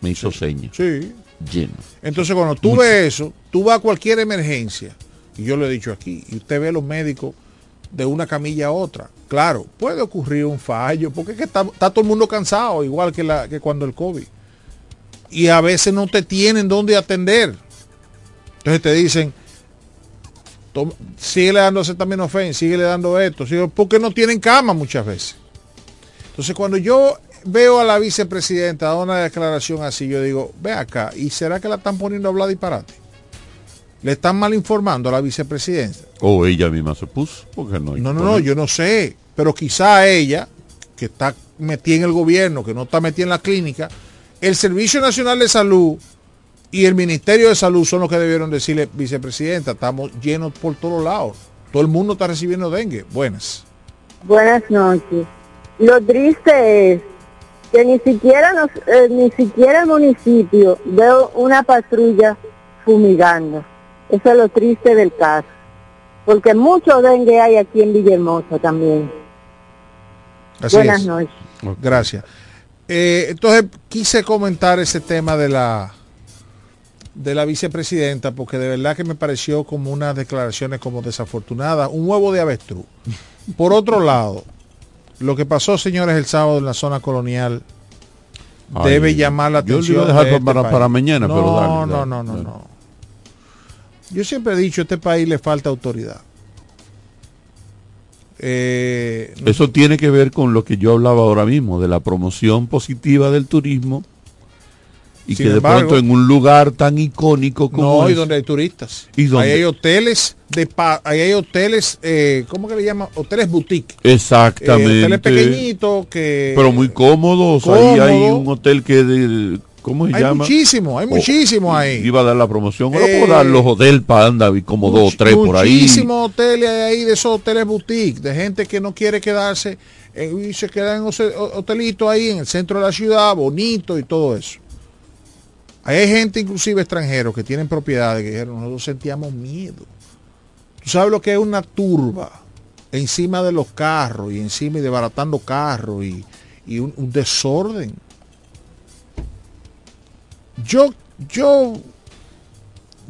me hizo señas. Sí. Lleno. Entonces cuando tú ves eso, tú vas a cualquier emergencia, y yo lo he dicho aquí, y usted ve a los médicos de una camilla a otra. Claro, puede ocurrir un fallo, porque es que está, está todo el mundo cansado, igual que, la, que cuando el COVID. Y a veces no te tienen dónde atender. Entonces te dicen, toma- síguele dando acetaminofén, síguele dando esto, porque no tienen cama muchas veces. Entonces cuando yo veo a la vicepresidenta dar una declaración así, yo digo, ve acá, ¿y será que la están poniendo a hablar disparate? Le están mal informando a la vicepresidenta. O ella misma se puso, porque no hay No, no, no, yo no sé, pero quizá ella, que está metida en el gobierno, que no está metida en la clínica, el Servicio Nacional de Salud y el Ministerio de Salud son los que debieron decirle, vicepresidenta, estamos llenos por todos lados. Todo el mundo está recibiendo dengue. Buenas. Buenas noches. Lo triste es que ni siquiera nos, eh, ni siquiera el municipio veo una patrulla fumigando. Eso es lo triste del caso. Porque mucho dengue hay aquí en Villahermosa también. Así Buenas es. noches. Gracias. Eh, entonces quise comentar ese tema de la de la vicepresidenta porque de verdad que me pareció como unas declaraciones como desafortunadas, un huevo de avestruz. Por otro lado, lo que pasó, señores, el sábado en la zona colonial Ay, debe llamar la yo lo atención. iba a dejar de este para- para mañana, no, pero dale, No, no, no, dale. no. Yo siempre he dicho, a este país le falta autoridad. Eh, no- Eso tiene que ver con lo que yo hablaba ahora mismo, de la promoción positiva del turismo y Sin que de embargo- pronto en un lugar tan icónico como No, y donde hay turistas. ¿Y dónde? Ahí hay hoteles de pa- ahí hay hoteles, eh, ¿cómo que le llaman? Hoteles boutique. Exactamente. Eh, hoteles pequeñitos que pero muy cómodos. Ahí hay Cómodo. un hotel que de, ¿cómo se hay llama? muchísimo, hay Oh, muchísimo ahí. Iba a dar la promoción. Ahora Eh, puedo dar los hoteles para andar y como dos o tres por ahí. Muchísimos hoteles hay ahí de esos hoteles boutique, de gente que no quiere quedarse en- y se quedan en hotelitos ahí en el centro de la ciudad, bonito y todo eso. Hay gente inclusive extranjeros que tienen propiedades que dijeron, nosotros sentíamos miedo. Tú sabes lo que es una turba encima de los carros y encima y desbaratando carros y, y un, un desorden. Yo, yo,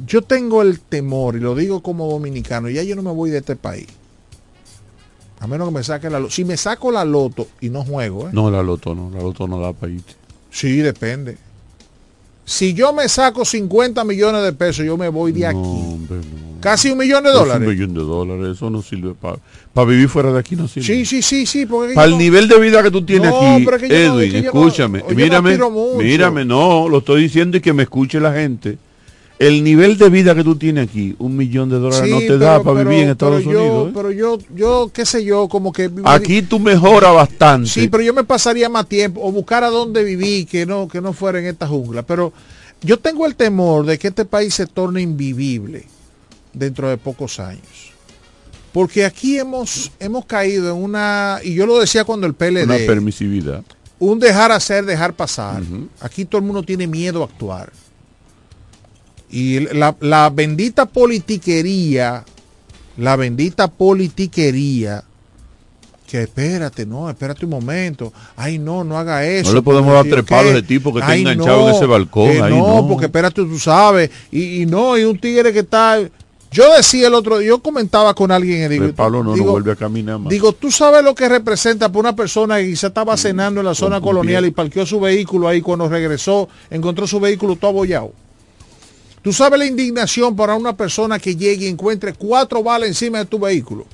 yo tengo el temor, y lo digo como dominicano, ya yo no me voy de este país. A menos que me saque la loto. Si me saco la loto y no juego, ¿eh? No, la loto no, la loto no da irte. Sí, depende. Si yo me saco 50 millones de pesos, yo me voy de aquí. hombre, no. Casi un millón de Es dólares. Un millón de dólares, eso no sirve para vivir fuera de aquí, no sirve. Sí, sí, sí, sí. Para el no- nivel de vida que tú tienes aquí, Edwin, escúchame, mírame, mírame, no, lo estoy diciendo y que me escuche la gente. El nivel de vida que tú tienes aquí, un millón de dólares no te da pero- para vivir en Estados pero yo- Unidos. ¿eh? Pero yo, yo, qué sé yo, como que... Aquí tú mejoras bastante. Sí, pero yo me pasaría más tiempo o buscar a dónde vivir que no, que no fuera en esta jungla. Pero yo tengo el temor de que este país se torne invivible dentro de pocos años. Porque aquí hemos, hemos caído en una, y yo lo decía cuando el PLD, Una permisividad. un dejar hacer, dejar pasar. Aquí todo el mundo tiene miedo a actuar. Y la, la bendita politiquería, la bendita politiquería, que espérate, no, espérate un momento. Ay, no, no haga eso. No le podemos dar trepados qué. de tipo que está Ay, enganchado en ese balcón, ahí no, no. porque espérate, tú sabes. Y, y no, y un tigre que está... Yo decía el otro, yo comentaba con alguien y digo, El Pablo no, digo, no vuelve a caminar más. Digo, tú sabes lo que representa para una persona que quizá estaba cenando en la zona colonial y parqueó su vehículo ahí cuando regresó, encontró su vehículo todo abollado. Tú sabes la indignación para una persona que llegue y encuentre cuatro balas encima de tu vehículo.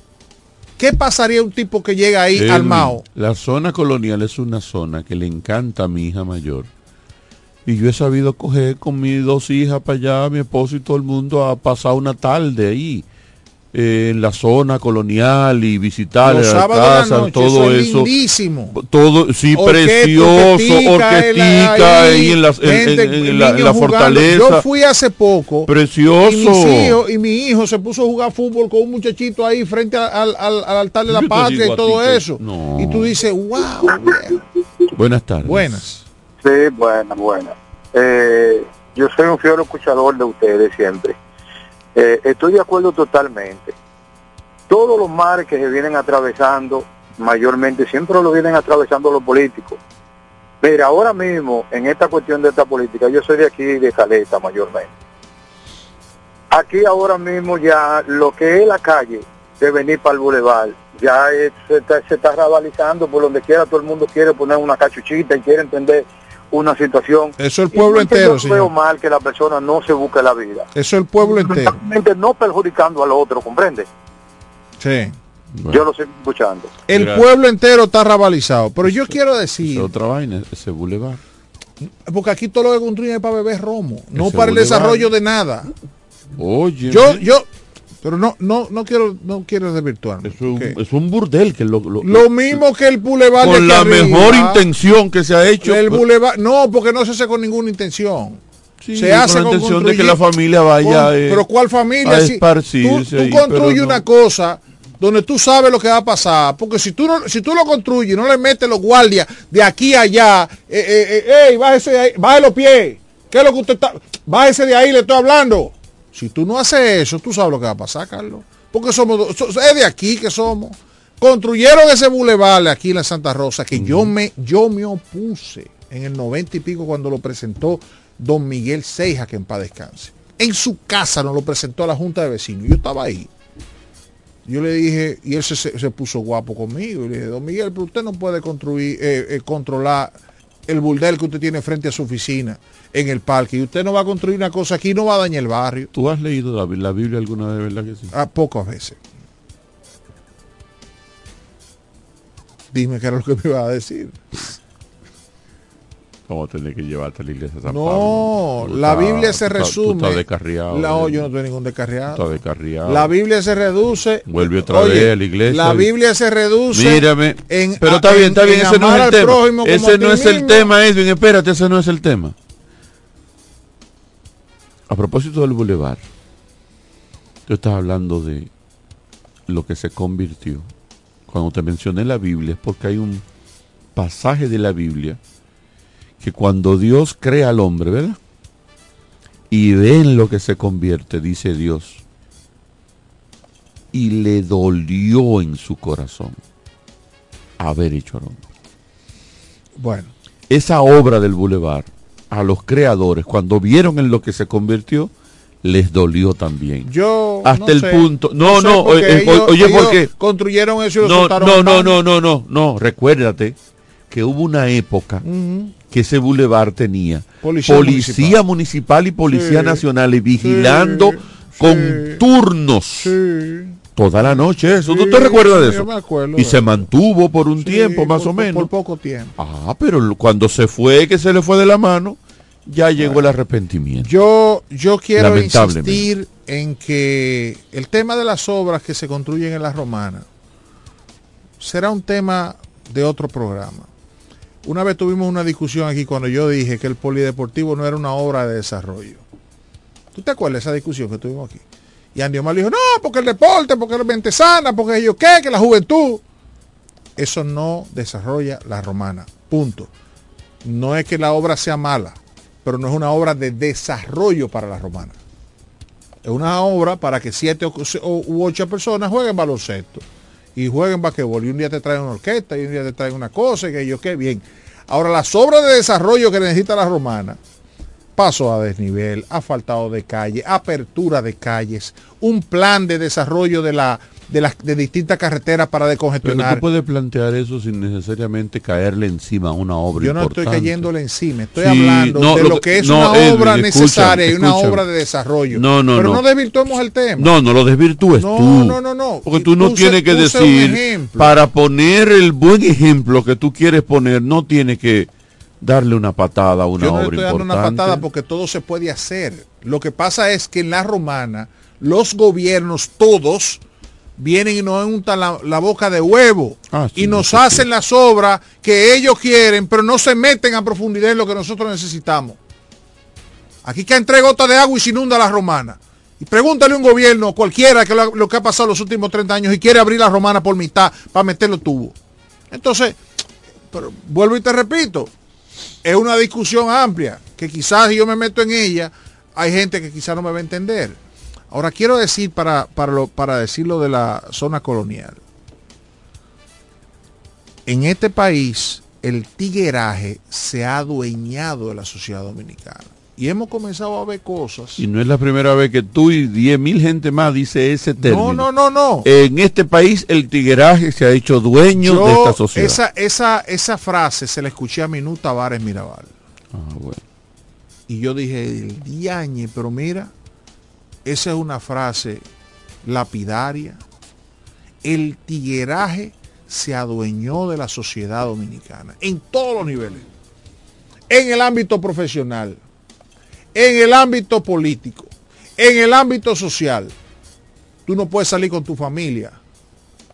¿Qué pasaría a un tipo que llega ahí Edwin, armado? La zona colonial es una zona que le encanta a mi hija mayor. Y yo he sabido coger con mis dos hijas para allá, mi esposo y todo el mundo a pasar una tarde ahí. Eh, en la zona colonial y visitar Los las casas, noche, todo eso es eso. lindísimo. Todo, sí, precioso, orquestica, ahí, ahí en la, en- gente, en- en la- en fortaleza. Yo fui hace poco. Precioso. Y, mis hijos- y mi hijo se puso a jugar fútbol con un muchachito ahí frente al, al- al altar de la patria y todo ti eso. no. Y tú dices, wow. Buenas tardes. Buenas. Sí, buenas, buenas. Eh, yo soy un fiel escuchador de ustedes siempre. Eh, estoy de acuerdo totalmente. Todos los mares que se vienen atravesando, mayormente siempre lo vienen atravesando los políticos. Mira, ahora mismo, en esta cuestión de esta política, yo soy de aquí, de Caleta, mayormente. Aquí ahora mismo ya lo que es la calle de venir para el bulevar, ya se, está, se está rabalizando por donde quiera, todo el mundo quiere poner una cachuchita y quiere entender una situación. Eso es el pueblo entero, yo señor. veo mal que la persona no se busque la vida. Eso es el pueblo entero. No perjudicando al otro, ¿comprende? Sí. Yo lo estoy escuchando. El Gracias. pueblo entero está rabalizado. Pero yo quiero decir, Es otra vaina, ese bulevar. porque aquí todo lo que construyen es para beber romo, no Ese para el desarrollo de nada. Oye. Yo, yo, pero no, no, no quiero, no quiero desvirtuarme. Es un, porque es un burdel que lo, lo- Lo mismo que el bulevar de con aquí la arriba. mejor intención que se ha hecho. El bulevar, no, porque no se hace con ninguna intención. sí, se con hace la con intención de que la familia vaya con- eh, pero ¿cuál familia? a esparcirse tú, tú construyes no. una cosa donde tú sabes lo que va a pasar, porque si tú no, si tú lo construyes y no le metes los guardias de aquí a allá, eh, eh, eh, ey, bájese de ahí, baje los pies, ¿qué es lo que usted está? Bájese de ahí, le estoy hablando. Si tú no haces eso, tú sabes lo que va a pasar, Carlos. Porque somos, es de aquí que somos. Construyeron ese bulevar aquí en la Santa Rosa que yo me, yo me opuse en el noventa y pico cuando lo presentó don Miguel Seija, que en paz descanse. En su casa nos lo presentó a la Junta de Vecinos. Yo estaba ahí. Yo le dije, y él se, se- se puso guapo conmigo. Y le dije, don Miguel, pero usted no puede construir, eh, eh, controlar el burdel que usted tiene frente a su oficina en el parque. Y usted no va a construir una cosa aquí, no va a dañar el barrio. ¿Tú has leído la, la Biblia alguna vez, verdad que sí? A pocas veces. Dime qué era lo que me iba a decir. Vamos a tener que llevarte a la iglesia de San No, Pablo. Tú la Biblia se tú estás- Tú resume. estás descarriado. No, yo no estoy ningún Tú descarriado. estás descarriado. La Biblia se reduce. Vuelve otra Oye, vez a la iglesia. La Biblia se reduce. Mírame. en- Pero está bien, en- está bien, en ese no es el tema. Ese no es el tema, Edwin. Espérate, ese no es el tema. A propósito del bulevar, tú estás hablando de lo que se convirtió. Cuando te mencioné la Biblia es porque hay un pasaje de la Biblia que cuando Dios crea al hombre, ¿verdad? Y ve en lo que se convierte, dice Dios, y le dolió en su corazón haber hecho al hombre. Bueno, Esa obra del bulevar, a los creadores, cuando vieron en lo que se convirtió, les dolió también. yo. Hasta no el sé. punto. No, no, porque eh, eh, ellos- oye, ellos ¿por qué? Construyeron eso y lo No, no, no, no, no, no, no. Recuérdate que hubo una época que ese bulevar tenía Policía policía, municipal. y policía Sí. nacional y vigilando con turnos. Toda la noche, eso. ¿Tú te recuerdas de yo eso? me acuerdo y se mantuvo por un tiempo, más por- o menos. Por poco tiempo. Ah, pero cuando se fue, que se le fue de la mano, ya llegó el arrepentimiento. Yo, yo quiero insistir en que el tema de las obras que se construyen en la romana será un tema de otro programa. Una vez tuvimos una discusión aquí cuando yo dije que el polideportivo no era una obra de desarrollo. ¿Tú te acuerdas de esa discusión que tuvimos aquí? Y Andy Omar dijo, no, porque el deporte, porque la mente sana, porque yo qué, que la juventud. Eso no desarrolla la romana. Punto. No es que la obra sea mala, pero no es una obra de desarrollo para la romana. Es una obra para que siete u ocho personas jueguen baloncesto y jueguen basquetbol. Y un día te traen una orquesta y un día te traen una cosa y que yo qué bien. Ahora, las obras de desarrollo que necesita la romana, paso a desnivel, asfaltado de calle, apertura de calles, un plan de desarrollo de la de las de distintas carreteras para Pero decongestionar. tú puedes plantear eso sin necesariamente caerle encima a una obra Yo no importante. estoy cayéndole encima, estoy Sí, hablando no, de lo lo que- es no, una obra necesaria y una obra de desarrollo. No, no, Pero no. no desvirtuemos el tema. No, no lo desvirtúes No, tú. no, no, no. Porque tú no puse- tienes que decir, para poner el buen ejemplo que tú quieres poner, no tienes que darle una patada a una Yo no le obra estoy dando una patada porque todo se puede hacer. Lo que pasa es que en la romana, los gobiernos, todos, vienen y nos untan la, la boca de huevo Ah, y nos hacen las obras que ellos quieren, pero no se meten a profundidad en lo que nosotros necesitamos. Aquí caen tres gotas de agua y se inunda la romana. Y pregúntale a un gobierno, cualquiera, que lo, lo que ha pasado los últimos 30 años y quiere abrir la romana por mitad para meter los tubos. Entonces, pero vuelvo y te repito, es una discusión amplia, que quizás si yo me meto en ella, hay gente que quizás no me va a entender. Ahora quiero decir para, para, lo, para decirlo de la zona colonial. En este país el tigueraje se ha adueñado de la sociedad dominicana. Y hemos comenzado a ver cosas. Y no es la primera vez que tú y 10 mil gente más dice ese término. No, no, no, no. En este país el tigueraje se ha hecho dueño Yo de esta sociedad. Esa, esa, esa frase se la escuché a Minú Tavares Mirabal. Ah, bueno. Y yo dije, el diañe, pero mira, esa es una frase lapidaria. El tigueraje se adueñó de la sociedad dominicana en todos los niveles. En el ámbito profesional, en el ámbito político, en el ámbito social. Tú no puedes salir con tu familia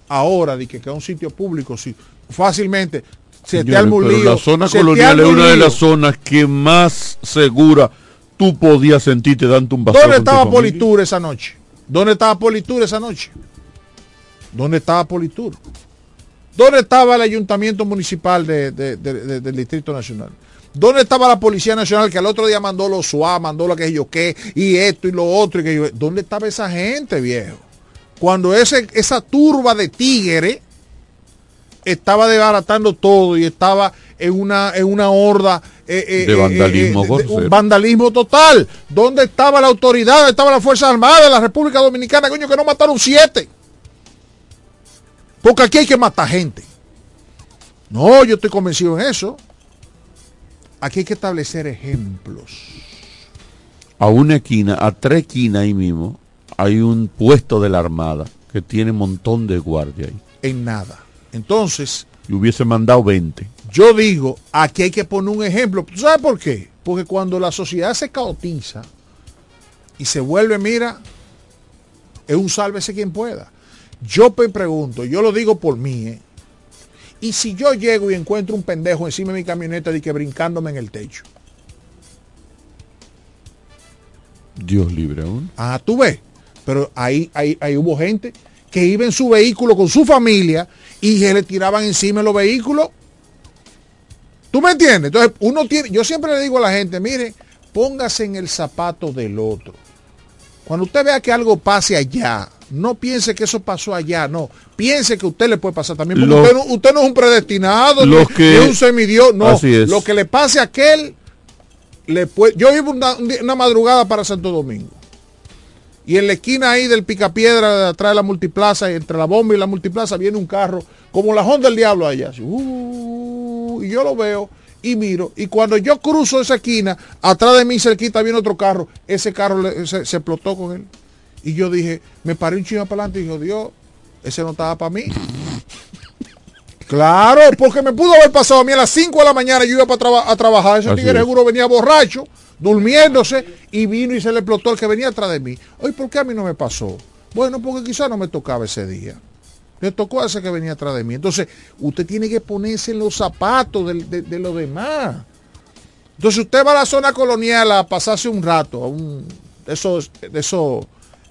ahora de que, que a un sitio público si fácilmente se te arma un pero lío, la zona colonial es un una de las zonas que más segura tú podías sentirte dando un ¿Dónde estaba. Politur esa noche? ¿Dónde estaba Politur esa noche? ¿Dónde estaba Politur? ¿Dónde estaba el ayuntamiento municipal de- de- de- de- del Distrito Nacional? ¿Dónde estaba la Policía Nacional que al otro día mandó los SUA, mandó lo que yo qué, y esto y lo otro? Y que yo- ¿Dónde estaba esa gente, viejo? Cuando ese, esa turba de tigres estaba desbaratando todo y estaba en una, en una horda eh, eh, De eh, vandalismo eh, de- un vandalismo total. ¿Dónde estaba la autoridad? ¿Dónde estaba la Fuerza Armada de la República Dominicana? Coño, que no mataron siete. Porque aquí hay que matar gente. No, yo estoy convencido en eso. Aquí hay que establecer ejemplos. A una esquina, a tres esquinas ahí mismo, hay un puesto de la Armada que tiene un montón de guardia ahí. En nada. Entonces, Y hubiese mandado 20. yo digo, aquí hay que poner un ejemplo. ¿Tú sabes por qué? Porque cuando la sociedad se caotiza y se vuelve, mira, es un sálvese quien pueda. Yo me pregunto, yo lo digo por mí, ¿eh? Y si yo llego y encuentro un pendejo encima de mi camioneta de que brincándome en el techo. Dios libre aún. Ah, tú ves. Pero ahí, ahí, ahí hubo gente que iba en su vehículo con su familia y se le tiraban encima los vehículos. ¿Tú me entiendes? Entonces, uno tiene, yo siempre le digo a la gente, mire, póngase en el zapato del otro. Cuando usted vea que algo pase allá, no piense que eso pasó allá, no. Piense que usted le puede pasar también. Porque usted, no, usted no es un predestinado, ni, Los que- ni un semidios, no. Lo que le pase a aquel, le puede, yo iba una, madrugada para Santo Domingo. Y en la esquina ahí del Picapiedra, de atrás de la multiplaza, entre la bomba y la multiplaza, viene un carro, como la Honda del Diablo allá. así, uh, y yo lo veo y miro. Y cuando yo cruzo esa esquina, atrás de mí cerquita viene otro carro. Ese carro se, se explotó con él. Y yo dije, me paré un chingo para adelante y dijo, Dios, ese no estaba para mí. Claro, porque me pudo haber pasado a mí a las 5 de la mañana, yo iba para traba- a trabajar, ese tigre seguro venía borracho, durmiéndose, y vino y se le explotó el que venía atrás de mí. Oye, ¿por qué a mí no me pasó? Bueno, porque quizás no me tocaba ese día. Le tocó a ese que venía atrás de mí. Entonces, usted tiene que ponerse en los zapatos de, de los demás. Entonces, usted va a la zona colonial a pasarse un rato, a un, de esos, de esos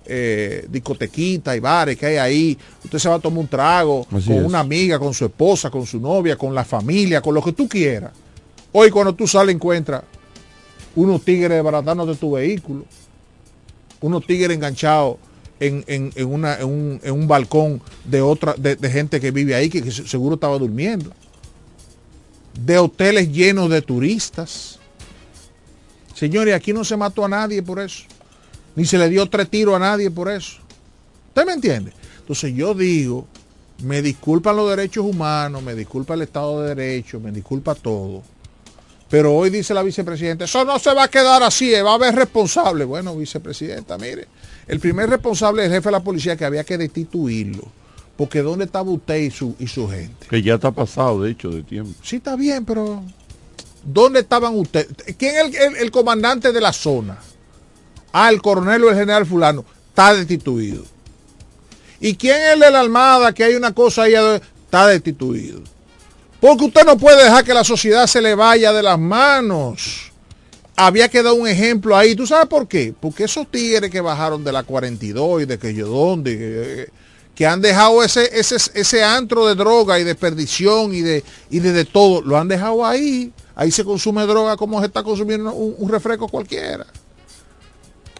eh, discotequitas y bares que hay ahí. Usted se va a tomar un trago Así con es. una amiga, con su esposa, con su novia, con la familia, con lo que tú quieras. Hoy cuando tú sales encuentras unos tigres desbaratando de tu vehículo, unos tigres enganchados en, en- en una- en un, en un balcón de otra, de, de gente que vive ahí, que, que se- seguro estaba durmiendo. De hoteles llenos de turistas. Señores, aquí no se mató a nadie por eso. Ni se le dio tres tiros a nadie por eso. ¿Usted me entiende? Entonces yo digo, me disculpan los derechos humanos, me disculpa el Estado de Derecho, me disculpa todo. Pero hoy dice la vicepresidenta, eso no se va a quedar así, eh, va a haber responsable. Bueno, vicepresidenta, mire, el primer responsable es el jefe de la policía que había que destituirlo. Porque ¿dónde estaba usted y su, y su gente? Que ya está pasado, de hecho, de tiempo. Sí, está bien, pero ¿dónde estaban ustedes? ¿Quién es el, el- el comandante de la zona? El coronel o el general fulano. Está destituido. ¿Y quién es el de la armada que hay una cosa ahí? Está destituido. Porque usted no puede dejar que la sociedad se le vaya de las manos. Había que dar un ejemplo ahí. ¿Tú sabes por qué? Porque esos tigres que bajaron de la 42 y de que yo dónde, que, que han dejado ese, ese, ese antro de droga y de perdición y de, y todo, lo han dejado ahí. Ahí se consume droga como se está consumiendo un refresco cualquiera.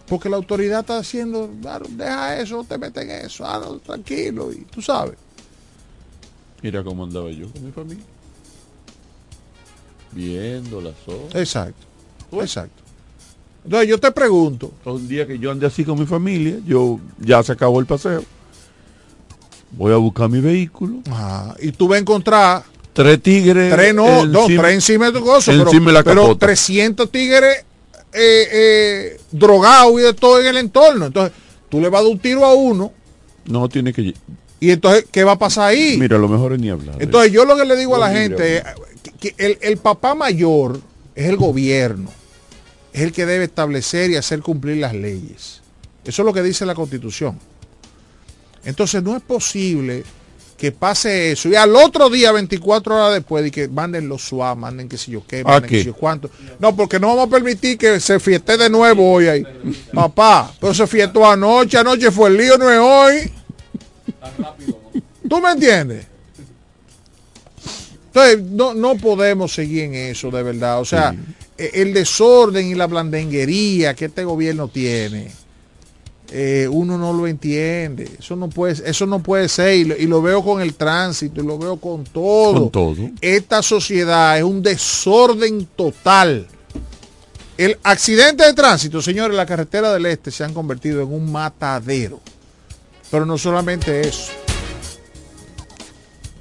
Porque la autoridad está haciendo, claro, deja eso, no te metes en eso, ah, no, tranquilo, y tú sabes. Mira cómo andaba yo con mi familia. Viendo las horas. Exacto, exacto. Entonces yo te pregunto. Un día que yo ande así con mi familia, yo ya se acabó el paseo. Voy a buscar mi vehículo. Ajá, y tú vas a encontrar Tres tigres. Tres no, no, encima- tres encima de tu cosa, pero, pero capota. 300 tigres eh, eh, drogados y de todo en el entorno. Entonces, tú le vas a dar un tiro a uno No tiene que. y entonces, ¿qué va a pasar ahí? Mira, lo mejor es ni hablar. Entonces, yo lo que le digo a la gente es que el, el papá mayor es el gobierno, es el que debe establecer y hacer cumplir las leyes. Eso es lo que dice la constitución. Entonces, no es posible que pase eso y al otro día, 24 horas después, y que manden los SUA, manden que si yo qué, manden qué? que si yo cuánto. No, porque no vamos a permitir que se fieste de nuevo hoy ahí. Papá, pero se fiestó anoche, anoche fue el lío, no es hoy. ¿Tú me entiendes? Entonces, no, no podemos seguir en eso, de verdad. O sea, e- el desorden y la blandenguería que este gobierno tiene, eh, uno no lo entiende. Eso no puede, eso no puede ser. Y lo, y lo veo con el tránsito, y lo veo con todo. Con todo. Esta sociedad es un desorden total. El accidente de tránsito, señores, la carretera del este se han convertido en un matadero. Pero no solamente eso.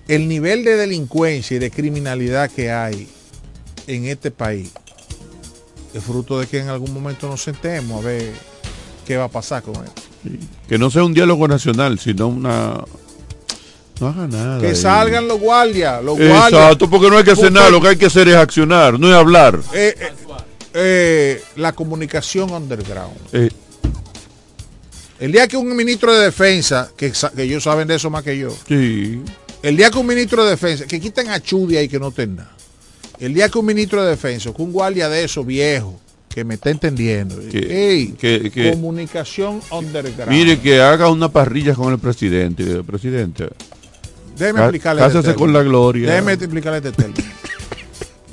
El nivel de delincuencia y de criminalidad que hay en este país es fruto de que en algún momento nos sentemos a ver qué va a pasar con él. Que no sea un diálogo nacional, sino una. No haga nada. Que ahí. salgan los guardias, los guardias. Exacto, porque no hay que hacer nada, lo que hay que hacer es accionar, no es hablar. Eh, eh, eh, la comunicación underground. El día que un ministro de defensa, que, que ellos saben de eso más que yo, sí. el día que un ministro de defensa, que quiten a Chudi ahí que no tenga, el día que un ministro de defensa, que un guardia de eso viejo, que me está entendiendo, Que- ey, que- que- comunicación underground. Mire que haga una parrilla con el presidente. Presidente, Déjeme explicarle. cásese este con la gloria. Déjeme explicarle este término.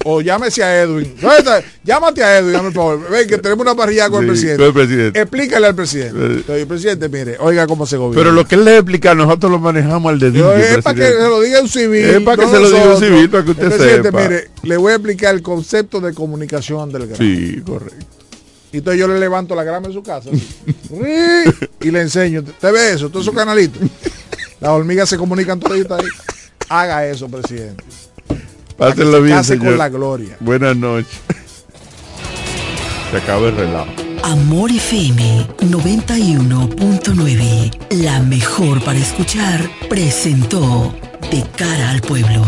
O llámese a Edwin. Llámate a Edwin, dame por favor. Ven que tenemos una parrilla con el presidente. con el presidente. Explícale al presidente. Entonces, presidente, mire, oiga cómo se gobierna. Pero lo que él le explica, nosotros lo manejamos al dedillo. Es para que presidente. se lo diga un civil. Es para que no se lo diga un civil, para que usted El presidente, sepa. mire, le voy a explicar el concepto de comunicación underground. Sí, correcto. Y entonces yo le levanto la grama en su casa. y le enseño. ¿Te ve eso? Todos esos canalitos. Las hormigas se comunican toditas ahí. Haga eso, presidente. Pásenlo se bien, case señor. con la gloria. Buenas noches. Se acaba el relajo. Amor FM 91.9, la mejor para escuchar, presentó De cara al pueblo.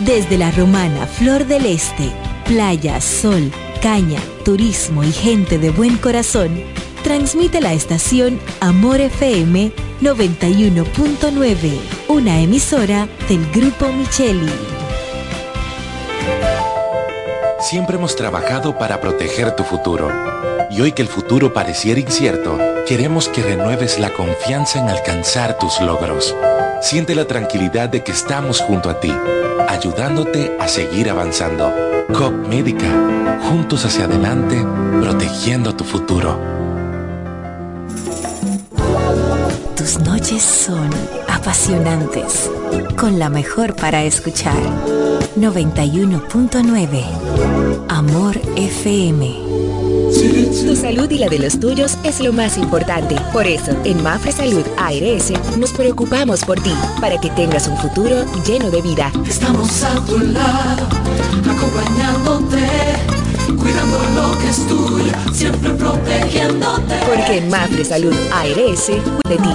Desde la romana Flor del Este, playa, sol, caña, turismo y gente de buen corazón, transmite la estación Amor FM 91.9, una emisora del Grupo Micheli. Siempre hemos trabajado para proteger tu futuro. Y hoy que el futuro pareciera incierto, queremos que renueves la confianza en alcanzar tus logros. Siente la tranquilidad de que estamos junto a ti, ayudándote a seguir avanzando. COP Médica, juntos hacia adelante, protegiendo tu futuro. Tus noches son apasionantes, con la mejor para escuchar. 91.9 Amor FM. Tu salud y la de los tuyos es lo más importante. Por eso, en Mafre Salud ARS nos preocupamos por ti, para que tengas un futuro lleno de vida. Estamos a tu lado, acompañándote, cuidando lo que es tuyo, siempre protegiéndote. Porque en Mafre Salud ARS, de ti